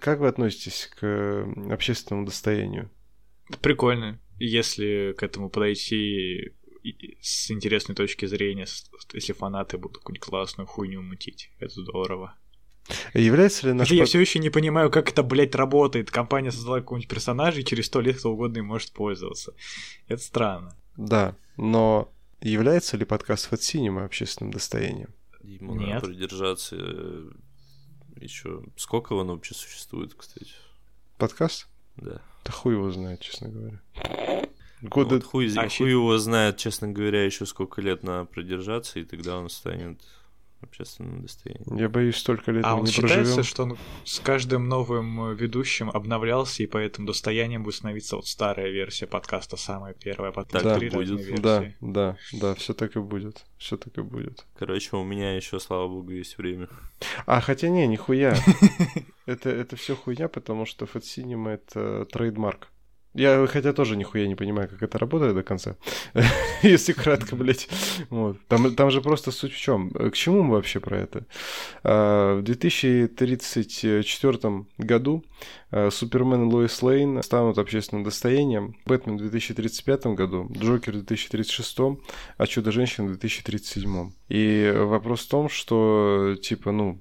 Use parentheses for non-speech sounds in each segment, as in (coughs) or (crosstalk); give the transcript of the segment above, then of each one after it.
как вы относитесь к общественному достоянию? Прикольно, если к этому подойти с интересной точки зрения, если фанаты будут какую-нибудь классную хуйню мутить. Это здорово. Является ли наш... Я все еще не понимаю, как это, блядь, работает. Компания создала какого-нибудь персонажа, и через сто лет кто угодно им может пользоваться. Это странно. Да, но является ли подкаст Fat Cinema общественным достоянием? Ему Нет. надо придержаться э, еще... Сколько он вообще существует, кстати? Подкаст? Да. Да хуй его знает, честно говоря. Года... Вот хуй, а хуй его знает, честно говоря, еще сколько лет надо продержаться, и тогда он станет общественным достоянием. Я боюсь, столько лет а мы он не считается, проживем. что он с каждым новым ведущим обновлялся, и поэтому достоянием будет становиться вот старая версия подкаста, самая первая, потом да, три будет. версии. Да, да, да, все так и будет. Все так и будет. Короче, у меня еще, слава богу, есть время. А, хотя не, нихуя. это, это все хуйня, потому что Fat Cinema это trademark. Я, хотя тоже нихуя не понимаю, как это работает до конца. (laughs) Если кратко, блядь. Вот. Там, там же просто суть в чем. К чему мы вообще про это? А, в 2034 году а, Супермен и Лоис Лейн станут общественным достоянием. Бэтмен в 2035 году, Джокер в 2036, а Чудо-женщина в 2037. И вопрос в том, что, типа, ну,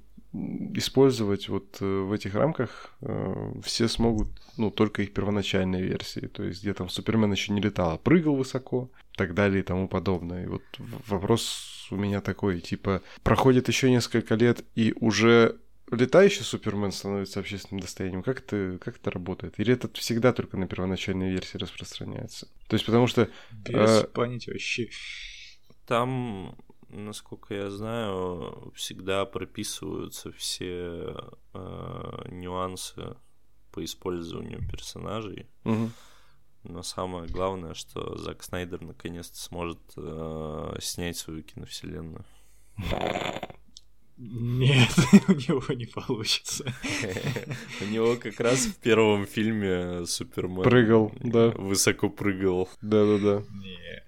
использовать вот э, в этих рамках э, все смогут, ну, только их первоначальные версии, то есть где там Супермен еще не летал, а прыгал высоко, так далее и тому подобное. И вот вопрос у меня такой, типа, проходит еще несколько лет, и уже летающий Супермен становится общественным достоянием. Как это, как это работает? Или это всегда только на первоначальной версии распространяется? То есть потому что... Без э... понятия вообще. Там насколько я знаю, всегда прописываются все э, нюансы по использованию персонажей. Угу. Но самое главное, что Зак Снайдер наконец-то сможет э, снять свою киновселенную. Нет, (laughs) у него не получится. (laughs) У него как раз в первом фильме Супермен прыгал, да. Высоко прыгал. Да-да-да. Не.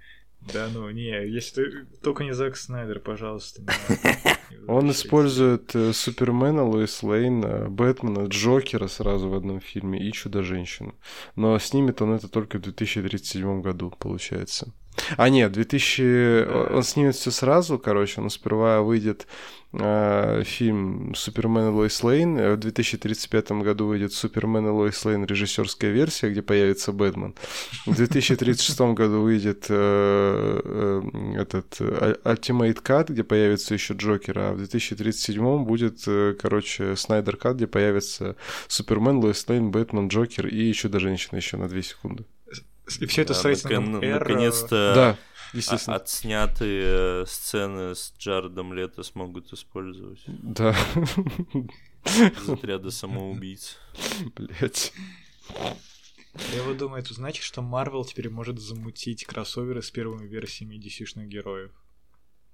Да ну, не, если ты... Только не Зак Снайдер, пожалуйста. (laughs) Он использует э, Супермена, Лоис Лейн, Бэтмена, Джокера сразу в одном фильме и Чудо-женщину. Но снимет он это только в 2037 году, получается. А нет, 2000... Да. Он снимет все сразу, короче, он сперва выйдет э, фильм «Супермен и Лоис Лейн», в 2035 году выйдет «Супермен и Лоис Лейн» режиссерская версия, где появится Бэтмен. В 2036 году выйдет э, э, этот Ultimate Cut, где появится еще Джокер, а в 2037 будет, э, короче, Снайдер Кат, где появится Супермен, Лоис Лейн, Бэтмен, Джокер и Чудо-женщина еще на 2 секунды. И все это да, с рейтингом R... Наконец-то да, естественно. отснятые сцены с Джаредом Лето смогут использовать. Да. Из отряда самоубийц. Блять. Я вот думаю, это значит, что Марвел теперь может замутить кроссоверы с первыми версиями DC-шных героев.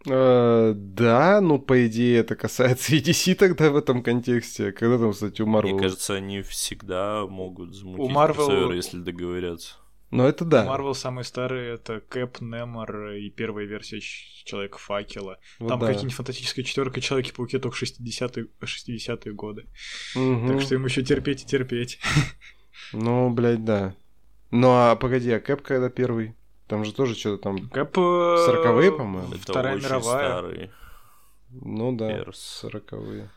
Uh, да, ну, по идее, это касается и DC тогда в этом контексте. Когда там, кстати, у Марвел... Мне кажется, они всегда могут замутить у Marvel... кроссоверы, если договорятся. Ну, это да. Марвел самый старый это Кэп, Немор и первая версия Человека Факела. Вот Там да. какие-нибудь фантастическая четверка Человеки-пауки только 60-е, 60 годы. Угу. Так что им еще терпеть и терпеть. (laughs) Ну, блядь, да. Ну, а погоди, а Кэп когда первый? Там же тоже что-то там... Кэп... 40-е, по-моему? Вторая мировая. Старый. Ну да, 40-е.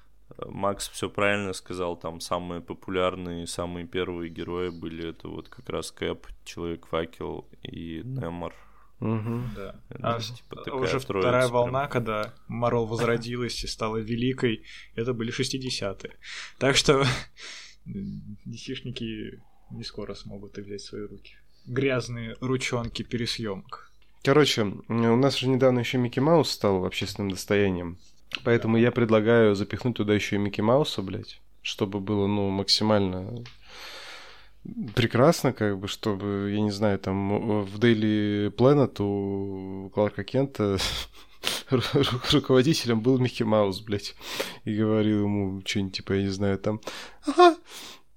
Макс все правильно сказал, там самые популярные, самые первые герои были это вот как раз Кэп, Человек-факел и Немор. Угу. Да. А типа, уже вторая прям. волна, когда Марвел возродилась и стала великой, это были 60-е. Так что (laughs) десишники не скоро смогут их взять в свои руки. Грязные ручонки пересъемок. Короче, у нас же недавно еще Микки Маус стал общественным достоянием. Поэтому я предлагаю запихнуть туда еще и Микки Мауса, блядь, чтобы было, ну, максимально прекрасно, как бы, чтобы, я не знаю, там в Daily Planet у Кларка Кента (laughs) руководителем был Микки Маус, блядь, и говорил ему что-нибудь, типа, я не знаю, там, ага,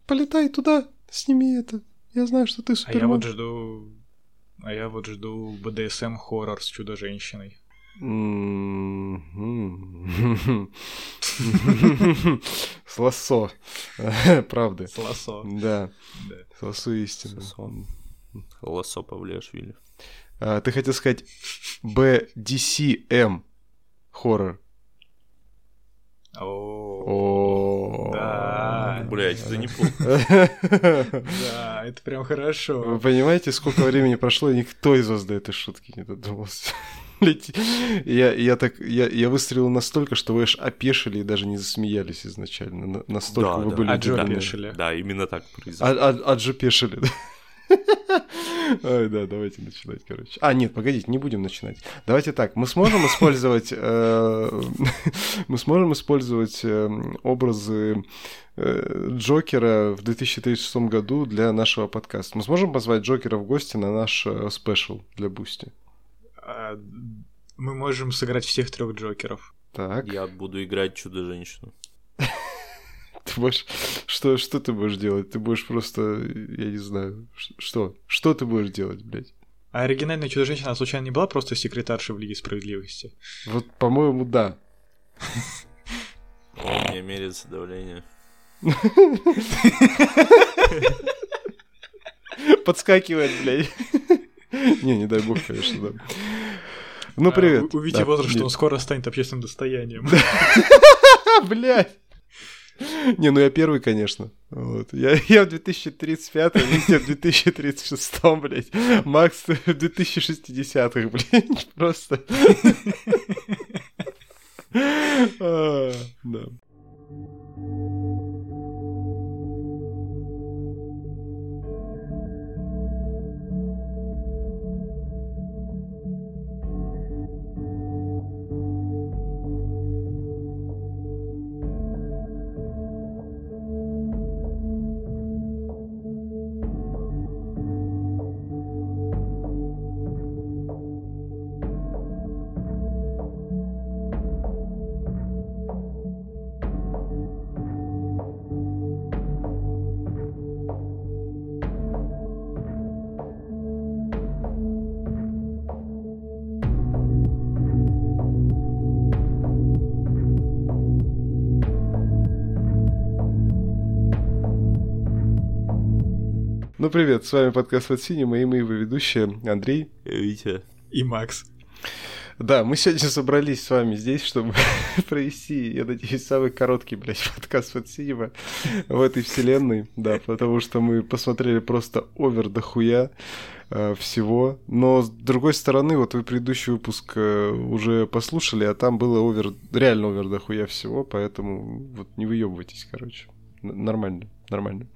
полетай туда, сними это, я знаю, что ты супермен. А я вот жду, а я вот жду BDSM хоррор с Чудо-женщиной. (laughs) С лосо. (laughs) Правда. С лосо. Да. С лосо истины. Лосо. Павлиашвили. А, Ты хотел сказать BDCM хоррор. О, О. Да. Блять, это неплохо. (laughs) да, это прям хорошо. Вы понимаете, сколько времени прошло, и никто из вас до этой шутки не додумался. Блядь, Я, я так, я, я выстрелил настолько, что вы аж опешили и даже не засмеялись изначально. На- Настолько Да, вы да. были А Джо удивлены. опешили. Да, именно так А, произошло. а, аджопешили, да? Ой, да, давайте начинать, короче. А, нет, погодите, не будем начинать. Давайте так, мы сможем использовать... э, Мы сможем использовать э, образы э, Джокера в 2036 году для нашего подкаста. Мы сможем позвать Джокера в гости на наш special для Бусти? Мы можем сыграть всех трех Джокеров. Так, Я буду играть Чудо-женщину. (laughs) ты будешь... Что, что ты будешь делать? Ты будешь просто... Я не знаю. Что? Что ты будешь делать, блядь? А оригинальная Чудо-женщина случайно не была просто секретаршей в Лиге Справедливости? Вот, по-моему, да. О, мне меряется давление. Подскакивает, блядь. (laughs) Не, не дай бог, конечно, да. Ну, А, привет. у- Увидите возраст, что он скоро станет общественным достоянием. (laughs) Блядь. Не, ну я первый, конечно. Вот. Я, я в 2035, Витя в 2036, блядь. Макс в 2060-х, блядь. (laughs) Просто. (laughs) А, Да. Ну, привет, с вами подкаст «Под синим» и его ведущие Андрей. Витя. И Макс. Да, мы сегодня собрались с вами здесь, чтобы (laughs) провести, я надеюсь, самый короткий, блядь, (laughs) подкаст под синема в этой вселенной, да, потому что мы посмотрели просто овер до хуя э, всего, но с другой стороны, вот вы предыдущий выпуск э, уже послушали, а там было овер, реально овер до хуя всего, поэтому вот не выебывайтесь, короче, Н- нормально, нормально.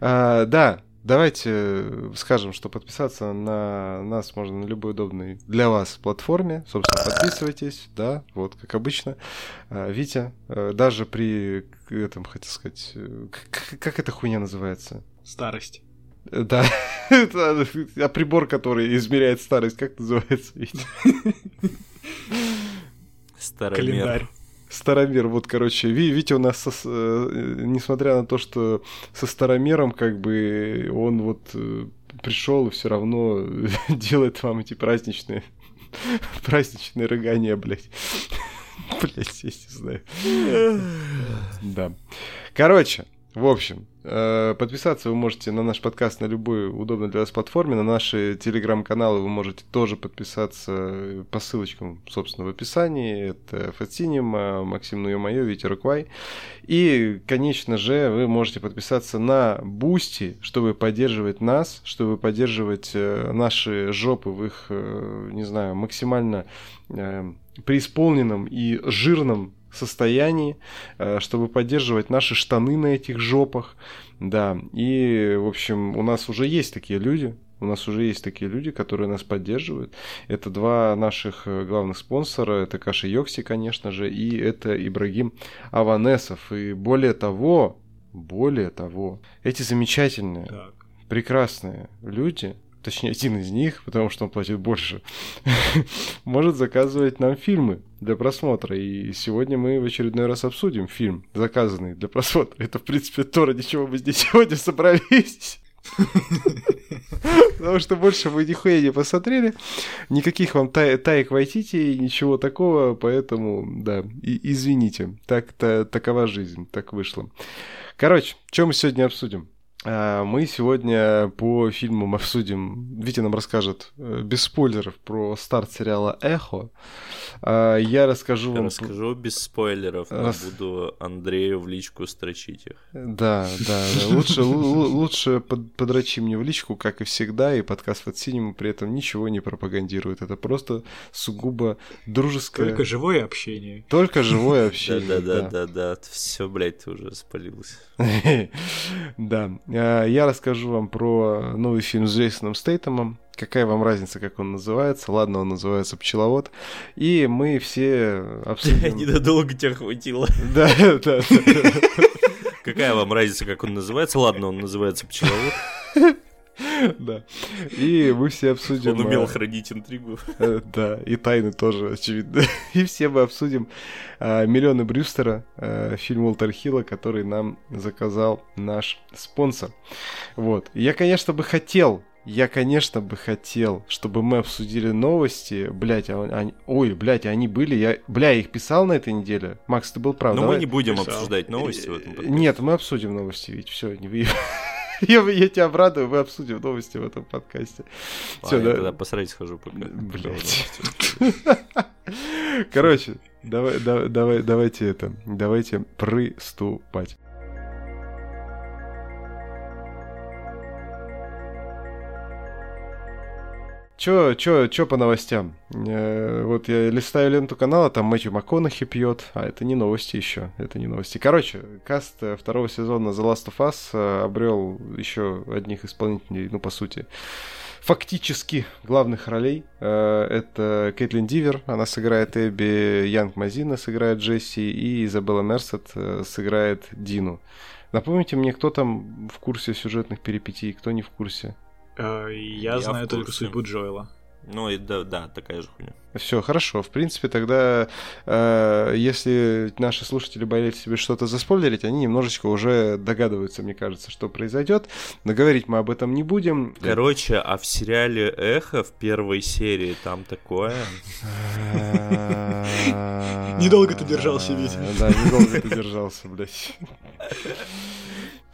А, да, Давайте скажем, что подписаться на нас можно на любой удобной для вас платформе. Собственно, подписывайтесь, да, вот как обычно. А, Витя, э, даже при этом, хотел сказать, э, к- как эта хуйня называется? Старость. Э, Да, (laughs) это а прибор, который измеряет старость, как называется, Витя? Старомер. Календарь. Старомер, вот, короче, Ви- Витя у нас, со э, несмотря на то, что со Старомером, как бы, он вот пришел и все равно (laughs) делает вам эти праздничные, (laughs) праздничные рыгания, блядь. (laughs) Блядь, я не знаю. Да. Короче, в общем, э, подписаться вы можете на наш подкаст на любой удобной для вас платформе. На наши телеграм-каналы вы можете тоже подписаться по ссылочкам, собственно, в описании. Это Фатсинема, Максим Ну Мое, Витя Руквай. И, конечно же, вы можете подписаться на Бусти, чтобы поддерживать нас, чтобы поддерживать э, наши жопы в их, э, не знаю, максимально э, преисполненном и жирном состоянии, э, чтобы поддерживать наши штаны на этих жопах. Да, и, в общем, у нас уже есть такие люди, у нас уже есть такие люди, которые нас поддерживают. Это два наших э, главных спонсора. Это Каша Йокси, конечно же, и это Ибрагим Аванесов. И более того, более того, эти замечательные, Так. прекрасные люди, точнее, один из них, потому что он платит больше, (laughs) может заказывать нам фильмы для просмотра. И сегодня мы в очередной раз обсудим фильм, заказанный для просмотра. Это, в принципе, то, ради чего мы здесь сегодня собрались. Потому что больше вы нихуя не посмотрели. Никаких вам тай таек Вайтити, ничего такого, поэтому, да, и извините. Так, -то, такова жизнь, так вышло. Короче, что мы сегодня обсудим? А, мы сегодня по фильмам обсудим, Витя нам расскажет э, без спойлеров про старт сериала «Эхо». А, я расскажу вам... Расскажу без спойлеров, но Рас... буду Андрею в личку строчить их. Да, да, да. Лучше, лучше под, подрочи мне в личку, как и всегда, и подкаст от Синема при этом ничего не пропагандирует. Это просто сугубо дружеское... Только живое общение. Только живое (laughs) общение, Да-да-да-да-да. Все, блядь, ты уже спалился. (laughs) Да. А, я расскажу вам про новый фильм с Джейсоном Стейтемом. Какая вам разница, как он называется? Ладно, он называется «Пчеловод». И мы все (laughs) обсудим... Ненадолго тебя хватило. (laughs) Да, да. Какая вам разница, как он называется? Ладно, он называется «Пчеловод». (laughs) (laughs) Да. И мы все обсудим... Он умел а, хранить интригу. (laughs) Э, да, и тайны тоже, очевидно. (laughs) И все мы обсудим а, «Миллионы Брюстера», фильм Уолтер Хилла, который нам заказал наш спонсор. Вот. Я, конечно, бы хотел я, конечно, бы хотел, чтобы мы обсудили новости. Блять, а они... ой, блять, они были. Я, бля, я их писал на этой неделе. Макс, ты был прав. Но давай... мы не будем писал. обсуждать новости в этом подкасте. Нет, мы обсудим новости, ведь все, не (laughs) я, я тебя обрадую, мы обсудим новости в этом подкасте. Все, да. тогда посмотреть схожу пока. Блять. (laughs) Короче, давай, давай, давайте это, давайте приступать. Чё, чё, чё по новостям? Э, вот я листаю ленту канала, там Мэтью МакКонахи пьет, а это не новости еще, это не новости. Короче, каст э, второго сезона The Last of Us э, обрел еще одних исполнителей, ну, по сути, фактически главных ролей. Это Кэтлин Дивер, она сыграет Эбби, Янг Мазина сыграет Джесси, и Изабелла Мерсет сыграет Дину. Напомните мне, кто там в курсе сюжетных перипетий, кто не в курсе? Э, я, я знаю только судьбу Джоэла. Ну, и да, да, такая же хуйня. Все, хорошо. В принципе, тогда, э, если наши слушатели боялись себе что-то заспойлерить, они немножечко уже догадываются, мне кажется, что произойдет. Но говорить мы об этом не будем. Короче, а в сериале Эхо в первой серии там такое. (laughs) Недолго ты держался, Витя. Да, недолго ты держался, блядь.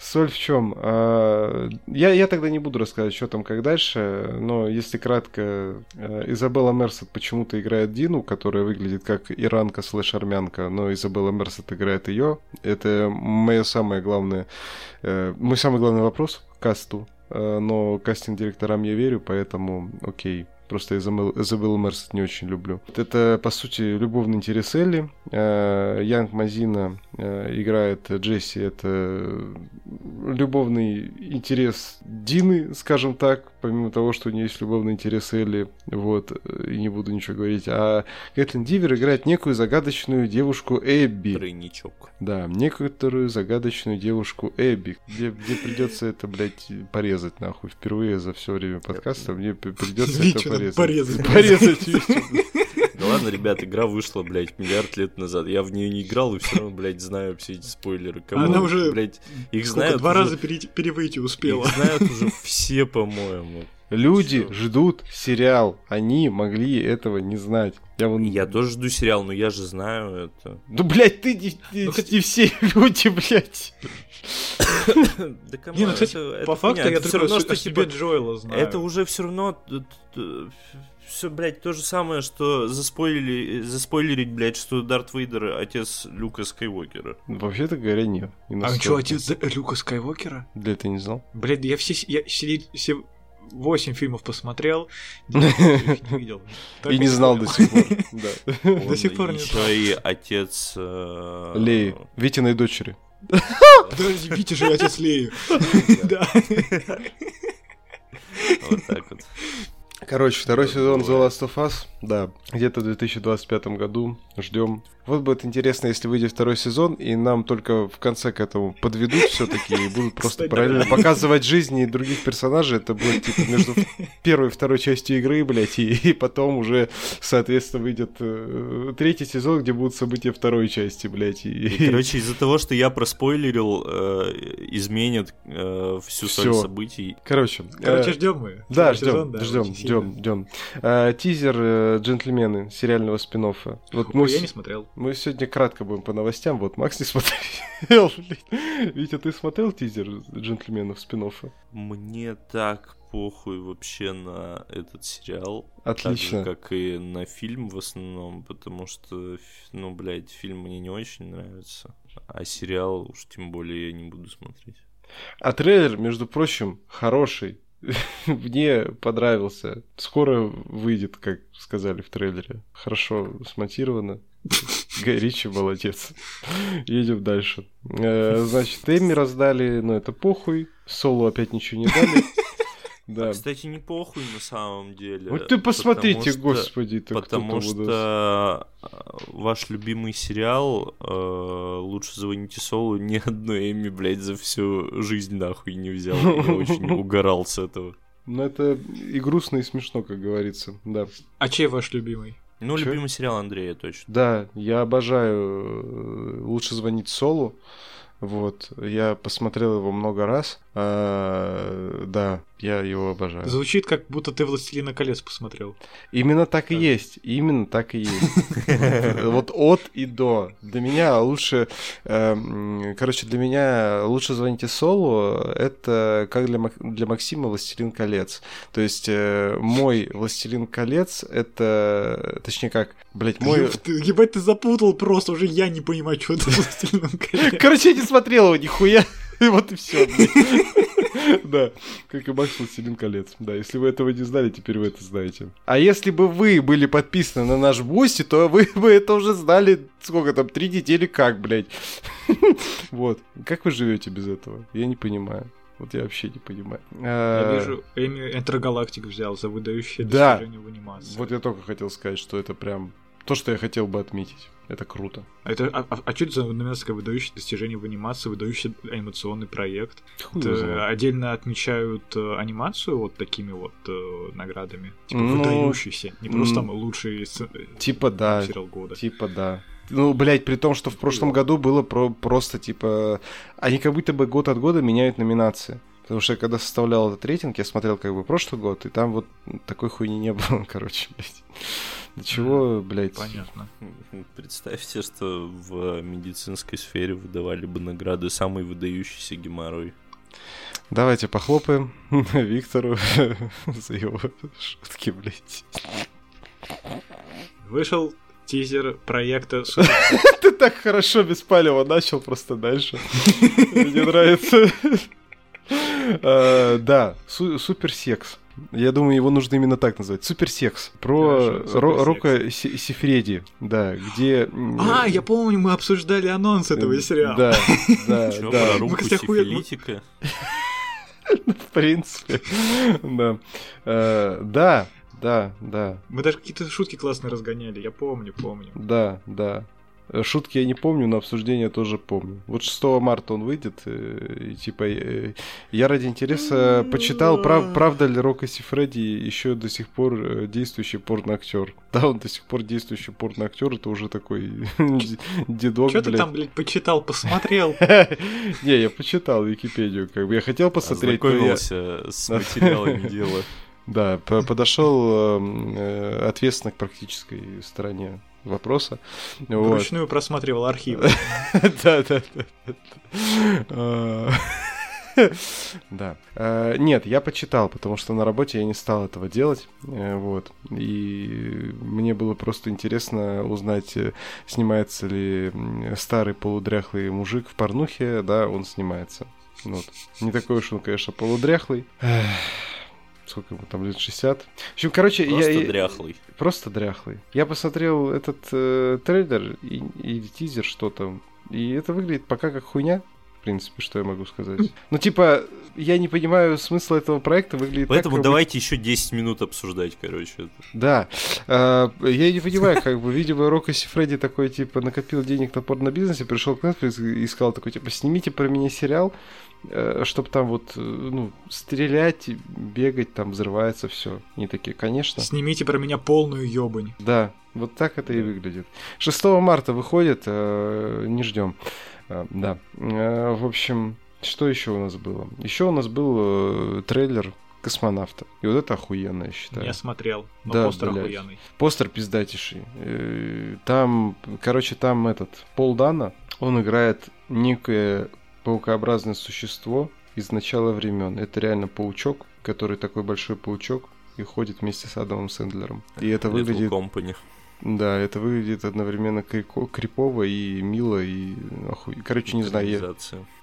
Соль в чем? А, я, я тогда не буду рассказывать, что там, как дальше, но если кратко, э, Изабелла Мерсет почему-то играет Дину, которая выглядит как иранка слэш армянка, но Изабелла Мерсет играет ее. Это мое самое главное, э, мой самый главный вопрос к касту, э, но кастинг-директорам я верю, поэтому окей. Просто Изабеллу Мерсет не очень люблю. Это, по сути, любовный интерес Элли. Янг Мазина играет Джесси. Это любовный интерес Дины, скажем так, помимо того, что у нее есть любовный интерес Элли, вот, и не буду ничего говорить. А Кэтлин Дивер играет некую загадочную девушку Эбби. Тройничок. Да, некоторую загадочную девушку Эбби, где, где придется это, блядь, порезать, нахуй. Впервые за все время подкаста мне придется это порезать. Порезать. Порезать, (laughs) Да ладно, ребят, игра вышла, блядь, миллиард лет назад. Я в нее не играл и все равно, блядь, знаю все эти спойлеры. Кому, Она уже, блядь, их знают два уже... раза перевыйти успела. Их знают (laughs) уже все, по-моему. Люди все. ждут сериал. Они могли этого не знать. Я, вон... я тоже жду сериал, но я же знаю это. Ну, блядь, ты не, не, ну, не все люди, блядь. (coughs) Да кому, не, ну, кстати, по факту я все равно, что себе Джоэла знаю. Это уже все равно все, блядь, то же самое, что заспойлили, заспойлерить, блядь, что Дарт Вейдер отец Люка Скайуокера. Вообще-то говоря, нет. Не а что, отец Люка Скайуокера? Да ты не знал? Блядь, я все, я все, все 8 фильмов посмотрел, (laughs) не видел. И не знал до сих пор. (laughs) До сих пор не знал. и отец... Э, Леи, Витиной дочери. Подожди, Витя же отец Леи. (laughs) Да. Вот так вот. Короче, второй сезон The Last of Us, да, где-то в 2025 году. Ждем. Вот будет интересно, если выйдет второй сезон, и нам только в конце к этому подведут все-таки и будут (laughs) просто Кстати, параллельно да. показывать жизни других персонажей. Это будет типа между первой и второй частью игры, блядь, и, и потом уже, соответственно, выйдет э, третий сезон, где будут события второй части, блядь. И, И, короче, из-за того, что я проспойлерил, э, изменят э, всю соль Всё. событий. Короче, Короче, э, ждем мы. Да, ждем, да, ждем, ждем, ждем. Тизер э, «Джентльмены» сериального спин Вот мы, Ой, я с- не смотрел. Мы сегодня кратко будем по новостям. Вот Макс не смотрел. (laughs) Витя, ты смотрел тизер «Джентльменов» спин Мне так похуй вообще на этот сериал. Отлично. Так же, как и на фильм в основном, потому что, ну, блядь, фильм мне не очень нравится. А сериал уж тем более я не буду смотреть. А трейлер, между прочим, хороший. (laughs) Мне понравился. Скоро выйдет, как сказали в трейлере. Хорошо смонтировано. Гай Ричи молодец. Едем дальше. Э, Значит, Эмми раздали, но это похуй. Солу опять ничего не дали. (laughs) Да. Кстати, не похуй на самом деле. Вот ты посмотрите, потому что- господи, ты Потому нас. что э, ваш любимый сериал э, «Лучше звоните Солу» (laughs) ни одной Эми, блядь, за всю жизнь нахуй не взял. Я (laughs) очень угорал с этого. Ну, это и грустно, и смешно, как говорится, да. А чей ваш любимый? Ну, Чё? любимый сериал Андрея, точно. Да, я обожаю э, «Лучше звонить Солу». Вот, я посмотрел его много раз. А, да, я его обожаю. Звучит, как будто ты «Властелина колец» посмотрел. Именно так и Да. есть, именно так и есть. (laughs) Вот от и до. Для меня лучше, эм, короче, для меня лучше звоните Солу, это как для, Мак- для Максима «Властелин колец». То есть э, мой «Властелин колец» это, точнее как, блядь, мой... Ебать, ты запутал просто, уже я не понимаю, что ты «Властелином (laughs) колец». Короче, я не смотрел его нихуя. И вот и все. Да, как и Макс «Властелин колец». Да, если вы этого не знали, теперь вы это знаете. А если бы вы были подписаны на наш Бусти, то вы бы это уже знали, сколько там, три недели как, блядь. Вот. Как вы живете без этого? Я не понимаю. Вот я вообще не понимаю. Я А, вижу, Эми Энтергалактик взял за выдающее Да. достижение в анимации. Вот я только хотел сказать, что это прям то, что я хотел бы отметить. Это круто. А, это, а, а- а что это за номинация выдающее достижение в анимации, выдающий анимационный проект? Хуй Это отдельно отмечают э, анимацию вот такими вот э, наградами? Типа Ну, выдающийся. Не просто там лучший э, Типа да. сериал года. Типа да. Ну, блядь, при том, что в прошлом году было про просто, типа... Они как будто бы год от года меняют номинации. Потому что я когда составлял этот рейтинг, я смотрел как бы прошлый год, и там вот такой хуйни не было, (laughs) короче, блядь. До чего, блядь... Понятно. Представьте, что в медицинской сфере выдавали бы награды «Самый выдающийся геморрой». Давайте похлопаем (laughs) Виктору (laughs) за его шутки, блядь. Вышел тизер проекта (laughs) Супер- Ты так хорошо без палева начал просто дальше. Мне нравится. А, Да, су- суперсекс. Я думаю, его нужно именно так назвать. Суперсекс. Про Хорошо, Ро-. Рока Си- Сифреди. Да, где... А, я помню, мы обсуждали анонс этого сериала. Да, (laughs) да, Чё, да. про руку сифилитика? (laughs) В принципе. Да. Э, Да, да, да. Мы даже какие-то шутки классные разгоняли, я помню, помню. Да, да. Э, Шутки я не помню, но обсуждение тоже помню. Вот 6 марта он выйдет, э, и типа э, я ради интереса почитал, прав- правда ли Рокко Сифреди еще до сих пор действующий порноактер. (laughs) Да, он до сих пор действующий порноактер, это уже такой (laughs) дедок, Что ты там, блядь, почитал, посмотрел? (laughs) Не, я почитал Википедию, как бы я хотел посмотреть, Ознакомился с материалами дела. Да, по- подошел эм, ответственно к практической стороне вопроса. Вот. Вручную просматривал архивы. (laughs) Да, да, да. Да. А, Нет, я почитал, потому что на работе я не стал этого делать. э, Вот. И мне было просто интересно узнать, э, снимается ли старый полудряхлый мужик в порнухе. Да, он снимается. Вот. Не такой уж он, конечно, полудряхлый. Сколько ему там лет 60? В общем, короче, Просто я, дряхлый. Просто дряхлый. Я посмотрел этот э, трейлер и, или тизер, что там. И это выглядит пока как хуйня. принципе, что я могу сказать. Ну, типа, я не понимаю смысла этого проекта, выглядит Поэтому так, давайте еще 10 минут обсуждать, короче. это. Да. Э, Я не понимаю, как бы, видимо, Рокко Фредди такой, типа, накопил денег на порно-бизнесе, пришел к Netflix и сказал такой, типа, снимите про меня сериал, чтобы там вот, э, ну, стрелять, бегать, там взрывается все. Не такие, конечно. Снимите про меня полную ёбань. Да, вот так это и выглядит. 6 марта выходит, э, не ждем. Э, Да. Э, В общем, что еще у нас было? Еще у нас был э, трейлер космонавта. И вот это охуенно, я считаю. Я смотрел, но Да, постер блядь. охуенный. Постер пиздатейший. Э, Там, короче, там этот Пол Дана, он играет некое паукообразное существо из начала времен. Это реально паучок, который такой большой паучок и ходит вместе с Адамом Сэндлером. И это Little выглядит, Company. да, это выглядит одновременно крико- крипово и мило и оху- короче, не знаю, я,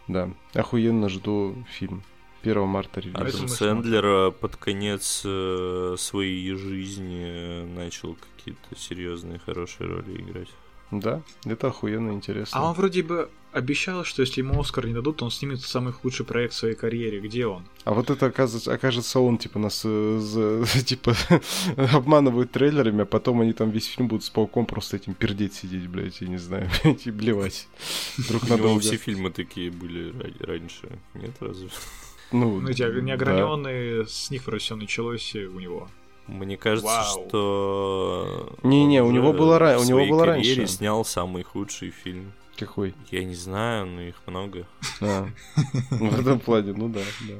да, охуенно жду фильм. 1 марта релиз. Адам Сэндлер э, под конец э, своей жизни э, начал какие-то серьезные хорошие роли играть. Да, это охуенно интересно. А он вроде бы обещал, что если ему Оскар не дадут, то он снимет самый худший проект в своей карьере. Где он? А вот это окажется, окажется он, типа, нас э, за- (laughs) типа (laughs) обманывают трейлерами, а потом они там весь фильм будут с пауком просто этим пердеть сидеть, блядь, я не знаю, (laughs) блядь, и блевать друг У на него друга. все фильмы такие были ра- раньше. Нет, разве? Ну, Ну, эти да. неограненные, с них все началось у него. Мне кажется, Вау. что... Не-не, он у него было ра- у него было раньше. снял самый худший фильм. Какой? Я не знаю, но их много. А, (laughs) в этом плане, ну да, да.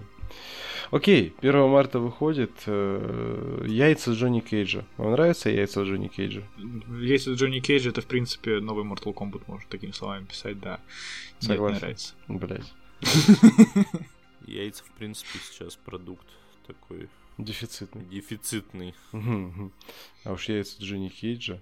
Окей, 1 марта выходит э, яйца Джонни Кейджа. Вам нравятся яйца Джонни Кейджа? Если Джонни Кейдж, это, в принципе, новый Mortal Kombat, можно такими словами писать, да. Нет, Согласен. не нравится. Блять, (laughs) Яйца, в принципе, сейчас продукт такой дефицитный. дефицитный. А уж яйца Джонни Кейджа.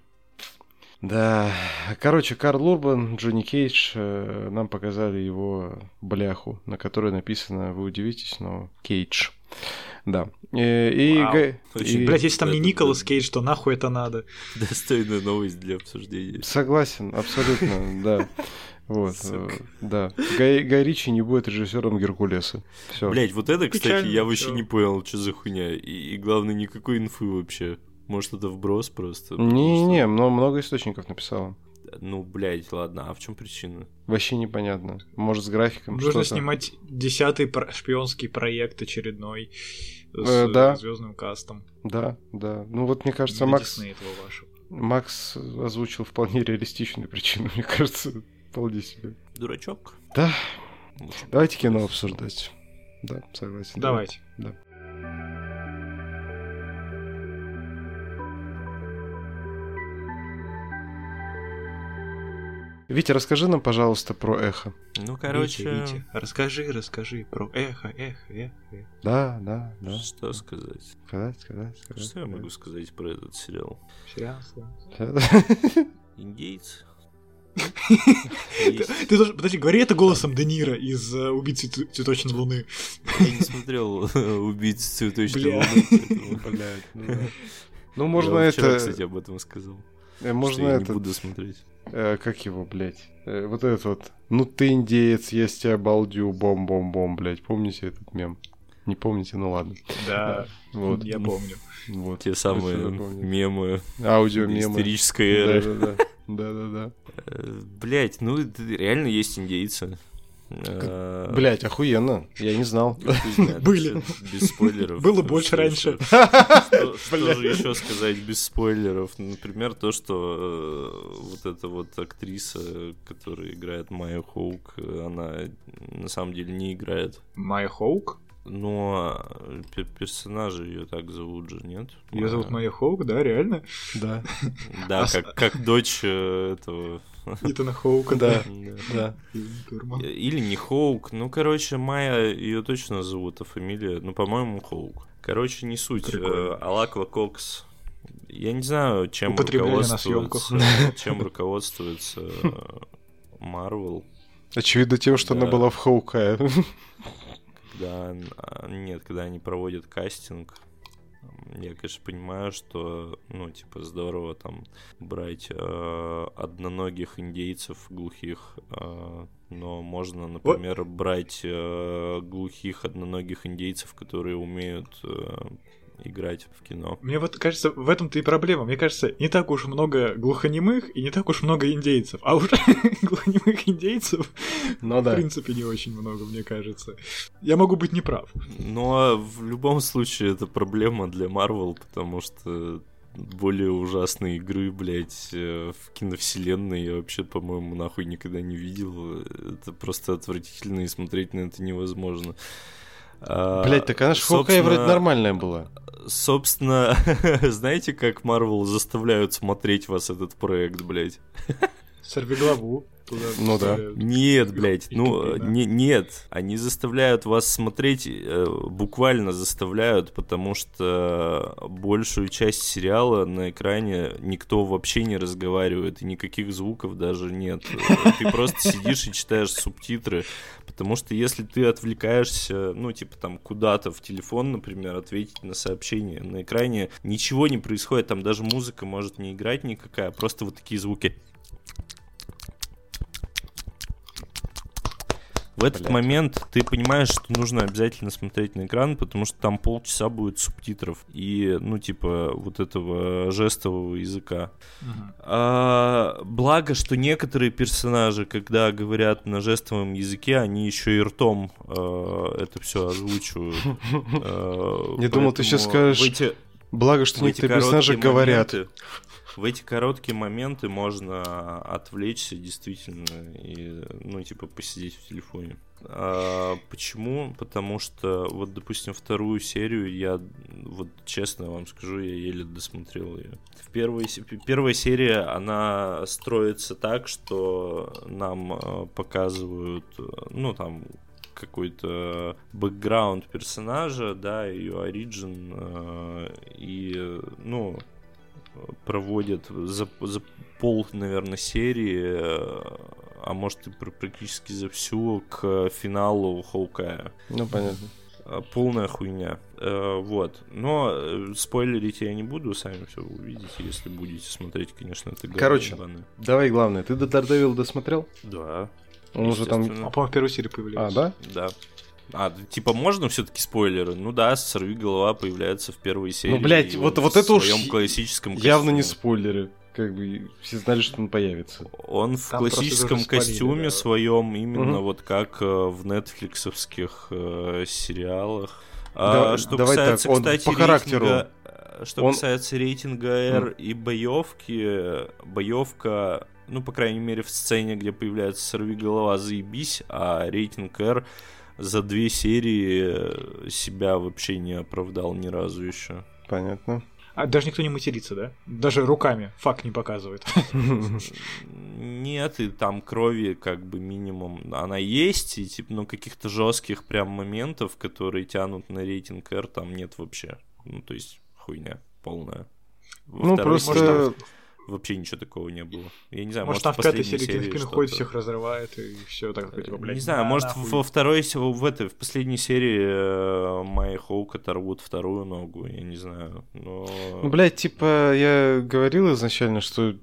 Да, короче, Карл Урбан, Джонни Кейдж, э, нам показали его бляху, на которой написано, вы удивитесь, но Кейдж. Да. Э, И, Вау. Га- Очень и- Блять, если там не Николас Кейдж, то нахуй это надо? Достойная новость для обсуждения. Согласен, абсолютно, да. Вот, Сука. э, да. Гай, Гай Ричи не будет режиссером Геркулеса. Все. Блять, вот это, кстати, Печально я вообще всё. не понял, что за хуйня. И, и главное, никакой инфы вообще. Может, это вброс просто? Не-не, что- но много источников написало. Ну, блядь, ладно, а в чем причина? Вообще непонятно. Может, с графиком Нужно что-то. снимать десятый про- шпионский проект очередной Э, с да. звездным кастом. Да, да. Ну вот, мне кажется, Для Макс... Диснея этого вашего. Макс озвучил вполне реалистичную причину, (laughs) мне кажется, вполне себе. Дурачок? Да, Может, давайте кино обсуждать. Да, согласен. Давайте. Да. Витя, расскажи нам, пожалуйста, про эхо. Ну, короче, Витя, Витя, расскажи, расскажи про эхо, эхо, эхо. эхо. Да, да, да. что сказать? Сказать, сказать, сказать. Что я могу сказать про этот сериал? Сериал. (laughs) Индейцы? Ты, должен- подожди, говори это голосом Де Ниро из э, «Убийцы цве- цветочной луны». Я не смотрел «Убийц цветочной Бля. луны», (laughs) ну да. (laughs) Ну, Я можно это... кстати, об этом сказал. э, Можно я не это... буду смотреть. Э, как его, блядь? Э, вот этот вот. Ну ты индеец, я с тебя балдю, бом-бом-бом, блядь. Помните этот мем? Не помните? Ну ладно. Да, Вот. я помню. Вот. Те самые Точно запомнил. мемы Аудиомемы. исторической эры. Да-да-да. Да-да-да. Блять, ну реально есть индейцы. Э, Блять, охуенно. Я не знал. Были. Без спойлеров. Было больше раньше. Что (laughs) же еще сказать без спойлеров? Например, то, что э, вот эта вот актриса, которая играет Майю Хоук, она на самом деле не играет. Майя Хоук? Но э, пер- персонажа ее так зовут же, нет? Ее зовут Майя. Хоук, да, реально? Да. (laughs) Да, как, как дочь э, этого. (laughs) Итана Хоука, Да. Да. Турман. Или не Хоук. Ну, короче, Майя ее точно зовут, а фамилия, ну, по-моему, Хоук. Короче, не суть. Э, Алаква Кокс. Я не знаю, чем руководствуется, (laughs) чем руководствуется э, Марвел, Очевидно тем, что она была в Хоукае. Когда а, нет, когда они проводят кастинг. Я, конечно, понимаю, что, ну, типа, здорово там брать э, одноногих индейцев глухих, э, но можно, например, брать э, глухих одноногих индейцев, которые умеют э, играть в кино. Мне вот кажется, в этом-то и проблема. Мне кажется, не так уж много глухонемых и не так уж много индейцев. А уж (laughs) глухонемых индейцев ну, в да. принципе не очень много, мне кажется. Я могу быть неправ. Но в любом случае это проблема для Марвел, потому что более ужасные игры, блядь, э, в киновселенной я вообще, по-моему, нахуй никогда не видел. Это просто отвратительно, и смотреть на это невозможно. А, Блять, так она ж Хоккей вроде нормальная была. Собственно, (laughs) знаете, как Марвел заставляют смотреть вас этот проект, блядь? (laughs) Сорви главу. Туда Ну да. Нет, блядь, ну Пингвина. не, нет, они заставляют вас смотреть, э, буквально заставляют, потому что большую часть сериала на экране никто вообще не разговаривает, и никаких звуков даже нет. Ты просто сидишь и читаешь субтитры, потому что если ты отвлекаешься, ну, типа там куда-то в телефон, например, ответить на сообщение, на экране ничего не происходит, там даже музыка может не играть никакая, просто вот такие звуки. В этот Блядь. момент ты понимаешь, что нужно обязательно смотреть на экран, потому что там полчаса будет субтитров и, ну, типа, вот этого жестового языка. Мгм. А, благо, что некоторые персонажи, когда говорят на жестовом языке, они еще и ртом а, это все озвучивают. (laughs) А, Я думал, ты поэтому скажешь, Благо, что некоторые персонажи говорят. В эти короткие моменты можно отвлечься действительно и, ну, типа, посидеть в телефоне. А, почему? Потому что, вот, допустим, вторую серию я, вот, честно вам скажу, я еле досмотрел ее. В первой, первая серия, она строится так, что нам э, показывают, ну, там, какой-то бэкграунд персонажа, да, ее оригин, э, и, ну, проводят за, за пол, наверное, серии, э, а может и пр- практически за всю к финалу Хоукая. Ну, понятно. Э, Полная хуйня. Э, Вот. Но спойлерить я не буду, сами все увидите, если будете смотреть, конечно, это Короче. ебаное. Давай главное, ты до Daredevil досмотрел? Да. Он уже там... А, по-моему, в первой серии А, появляется. да? Да. А, типа, можно все-таки спойлеры? Ну да, сорви голова появляется в первой серии. блядь, и вот- вот в это уж своем классическом Явно не костюме. спойлеры. Как бы все знали, что он появится. Он в Там классическом костюме да. своем, именно Мгм. вот как э, в нетфликсовских э, сериалах. Да- А, что давай касается, так, он кстати, по характеру. рейтинга, э, что Он- касается рейтинга R и боевки, боевка, ну, по крайней мере, в сцене, где появляется сорви голова, заебись, а рейтинг R за две серии э, себя вообще не оправдал ни разу еще. Понятно. А даже никто не матерится, да? Даже руками факт не показывает. (laughs) Нет, и там крови как бы минимум она есть, и типа, ну каких-то жестких прям моментов, которые тянут на рейтинг R, там нет вообще. Ну, то есть хуйня полная. Во Ну, второй просто... серии вообще ничего такого не было. Я не знаю, Может, может, там в пятой последней серии Кингпин ходит, всех разрывает, и все так, типа, блядь. не знаю, на, может нахуй. во второй, в этой, в последней серии э, Майя Хоук оторвут вторую ногу, я не знаю, но... Ну, блядь, типа, я говорил изначально, что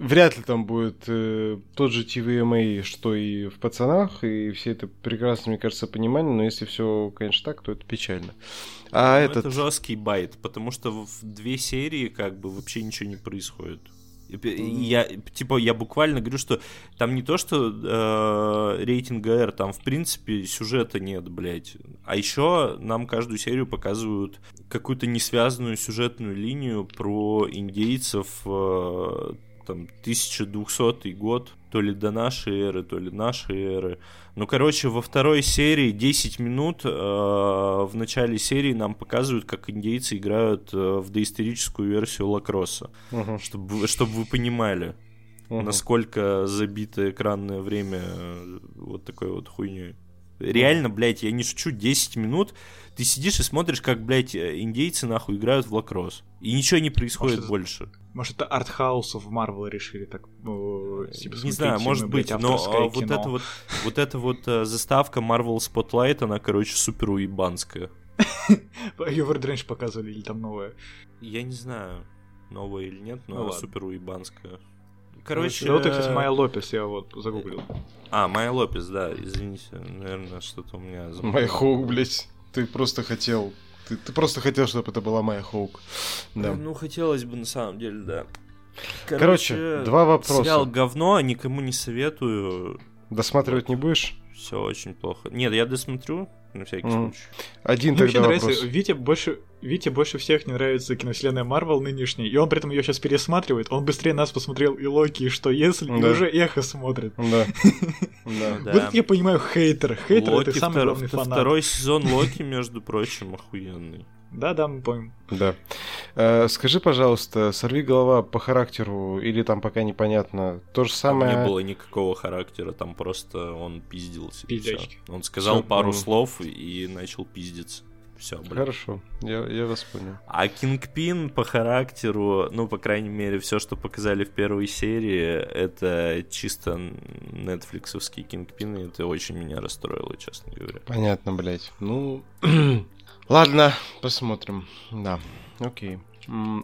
вряд ли там будет э, тот же TVMA, что и в пацанах, и все это прекрасно, мне кажется, понимание, но если все, конечно, так, то это печально. А Ну, этот... Это жесткий байт, потому что в две серии как бы вообще ничего не происходит. Я, типа, я буквально говорю, что там не то, что э, рейтинга R, там, в принципе, сюжета нет, блядь. А еще нам каждую серию показывают какую-то несвязанную сюжетную линию про индейцев, э, там, 1200 год, то ли до нашей эры, то ли нашей эры. Ну, короче, во второй серии 10 минут э, в начале серии нам показывают, как индейцы играют э, в доисторическую версию лакросса. Мгм, Чтобы, чтобы вы понимали, мгм. насколько забито экранное время э, вот такой вот хуйней. Реально, блядь, я не шучу, 10 минут ты сидишь и смотришь, как, блядь, индейцы нахуй играют в лакросс. И ничего не происходит Может, это- больше. Может, это артхаусов в Марвел решили так, э, типа, не знаю, может быть, блядь, но а, вот кино. это вот, вот эта вот э, заставка Marvel Spotlight, она, короче, супер уебанская. (laughs) Ее раньше показывали, или там новое. Я не знаю, новое или нет, но Ну супер уебанская. Короче, Короче, вот, кстати, Майя Лопес, я вот загуглил. А, Майя Лопес, да, извините, наверное, что-то у меня... Майя Хоук, блядь. Ты просто хотел... Ты, ты просто хотел, чтобы это была Майя Хоук. Да. Ну, хотелось бы, на самом деле, да. Короче, два вопроса. Сериал говно, никому не советую. Досматривать не будешь? Все очень плохо. Нет, я досмотрю, на всякий Мгм. случай. Один Мне вообще тогда нравится, вопрос. Вите больше, Вите больше всех не нравится киновселенная Марвел нынешняя, и он при этом ее сейчас пересматривает. Он быстрее нас посмотрел и Локи, и что если, и Да. уже эхо смотрит. Да. (laughs) Вот я понимаю хейтер. Хейтер это самый главный фанат. Второй сезон Локи, между прочим, охуенный. Да, да, мы помним. Да. Э, скажи, пожалуйста, сорви голова по характеру или там пока непонятно. То же Там самое. не было никакого характера, там просто он пиздился. и Пиздячки. Он сказал Всё, пару понял. слов и начал пиздиться. Все, блин. Хорошо, я, я вас понял. А Кингпин по характеру, ну, по крайней мере, все, что показали в первой серии, это чисто нетфликсовский Кингпин, и это очень меня расстроило, честно говоря. Понятно, блядь. Ну, (clears throat) ладно, посмотрим. Да, окей.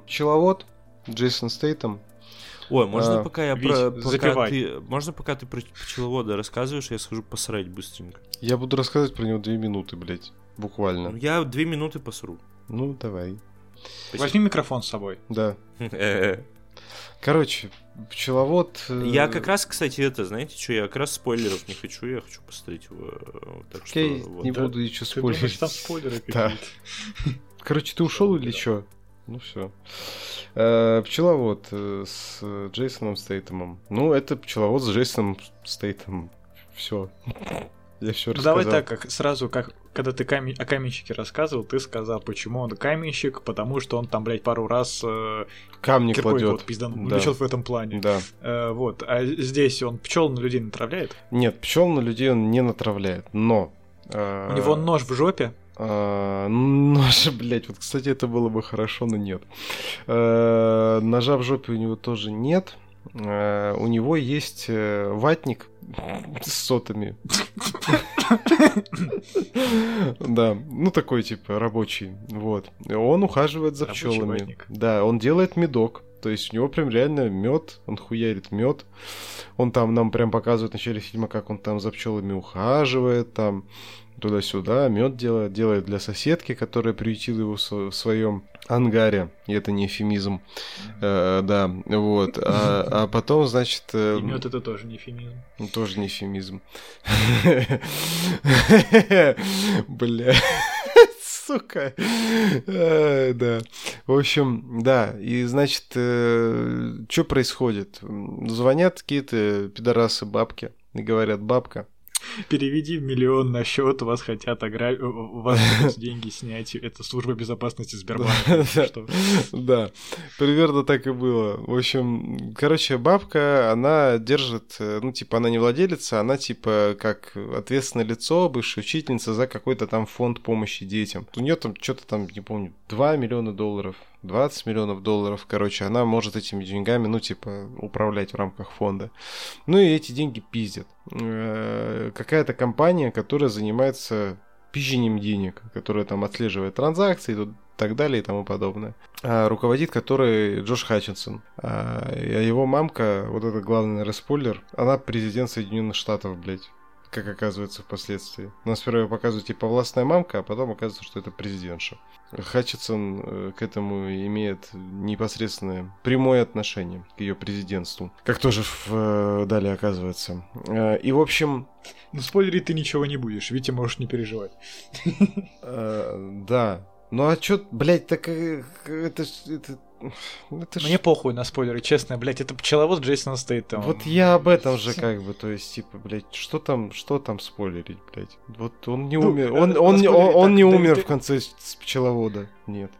Пчеловод, Джейсон Стейтем. Ой, можно А, пока я Вить, про... пока запивай. ты... Можно пока ты про пчеловода рассказываешь, я схожу посрать быстренько. Я буду рассказывать про него две минуты, блядь. Буквально. Я две минуты посру. Ну, давай. Возьми микрофон с собой. Да. (laughs) Короче, пчеловод... э, Я как раз, кстати, это, знаете что, я как раз спойлеров не хочу, я хочу посмотреть его. э, Так что, Окей, вот. не да. буду ничего думаешь, спорить. там спойлеры (laughs) Да. (laughs) Короче, ты ушел или что? Ну все. Пчеловод э, с э, Джейсоном Стейтемом. Ну, это пчеловод с Джейсоном Стейтемом. Все. Я все Ну, Давай рассказал. так, как сразу, как когда ты камень, о каменщике рассказывал, ты сказал, почему он каменщик, потому что он там, блядь, пару раз э, Камни кладет. вот пизданул, Да. в этом плане. Да. Э, вот, а здесь он пчел на людей натравляет. Нет, пчел на людей он не натравляет, но... э, У него нож в жопе. э, Нож, (laughs) блять, вот, кстати, это было бы хорошо, но нет. Э, Ножа в жопе у него тоже нет. Э, У него есть э, ватник с сотами. Да, ну такой типа рабочий, вот. Он ухаживает за пчелами. Да, он делает медок. То есть у него прям реально мед, он хуярит мед. Он там нам прям показывает в начале фильма, как он там за пчелами ухаживает, там туда-сюда, мед делает, делает для соседки, которая приютила его в сво- в своем ангаре. И это не эфемизм. Э, да, вот. А, а потом, значит... э, И мед это тоже не эфемизм. ну, тоже не эфемизм. (laughs) Бля. Сука. Э, Да. В общем, да. И, значит, что происходит? Звонят какие-то пидорасы бабки и говорят, бабка, Переведи миллион на счет, вас хотят ограбить, у вас хотят деньги снять, это служба безопасности Сбербанка. Да, примерно так и было. В общем, короче, бабка, она держит, э, ну, типа, она не владелица, она, типа, как ответственное лицо, бывшая учительница за какой-то там фонд помощи детям. У нее там что-то там, не помню, 2 миллиона долларов, 20 миллионов долларов, короче, она может этими деньгами, ну, типа, управлять в рамках фонда. Ну, и эти деньги пиздят. Э, Какая-то компания, которая занимается пизжением денег, которая там отслеживает транзакции и так далее и тому подобное. А руководит которой Джош Хатчинсон. А его мамка, вот это главный, спойлер, она президент Соединенных Штатов, блядь. Как оказывается впоследствии. Нас сперва показывают типа властная мамка, а потом оказывается, что это президентша. Хатчинсон э, к этому имеет непосредственное прямое отношение к ее президентству. Как тоже в, э, далее оказывается. Э, И, в общем, Ну, спойлерить ты ничего не будешь, Витя можешь не переживать. (laughs) Да. Ну а чё, блядь, так это ж... Это, это ж- Мне похуй на спойлеры, честно, блядь, это пчеловод Джейсона Стейтема. Вот я об этом же как бы, то есть, типа, блядь, что там, что там спойлерить, блядь? Вот он не Ну, умер, э, он, он, не- спойлерить он, он так, не умер в конце с пчеловода, нет.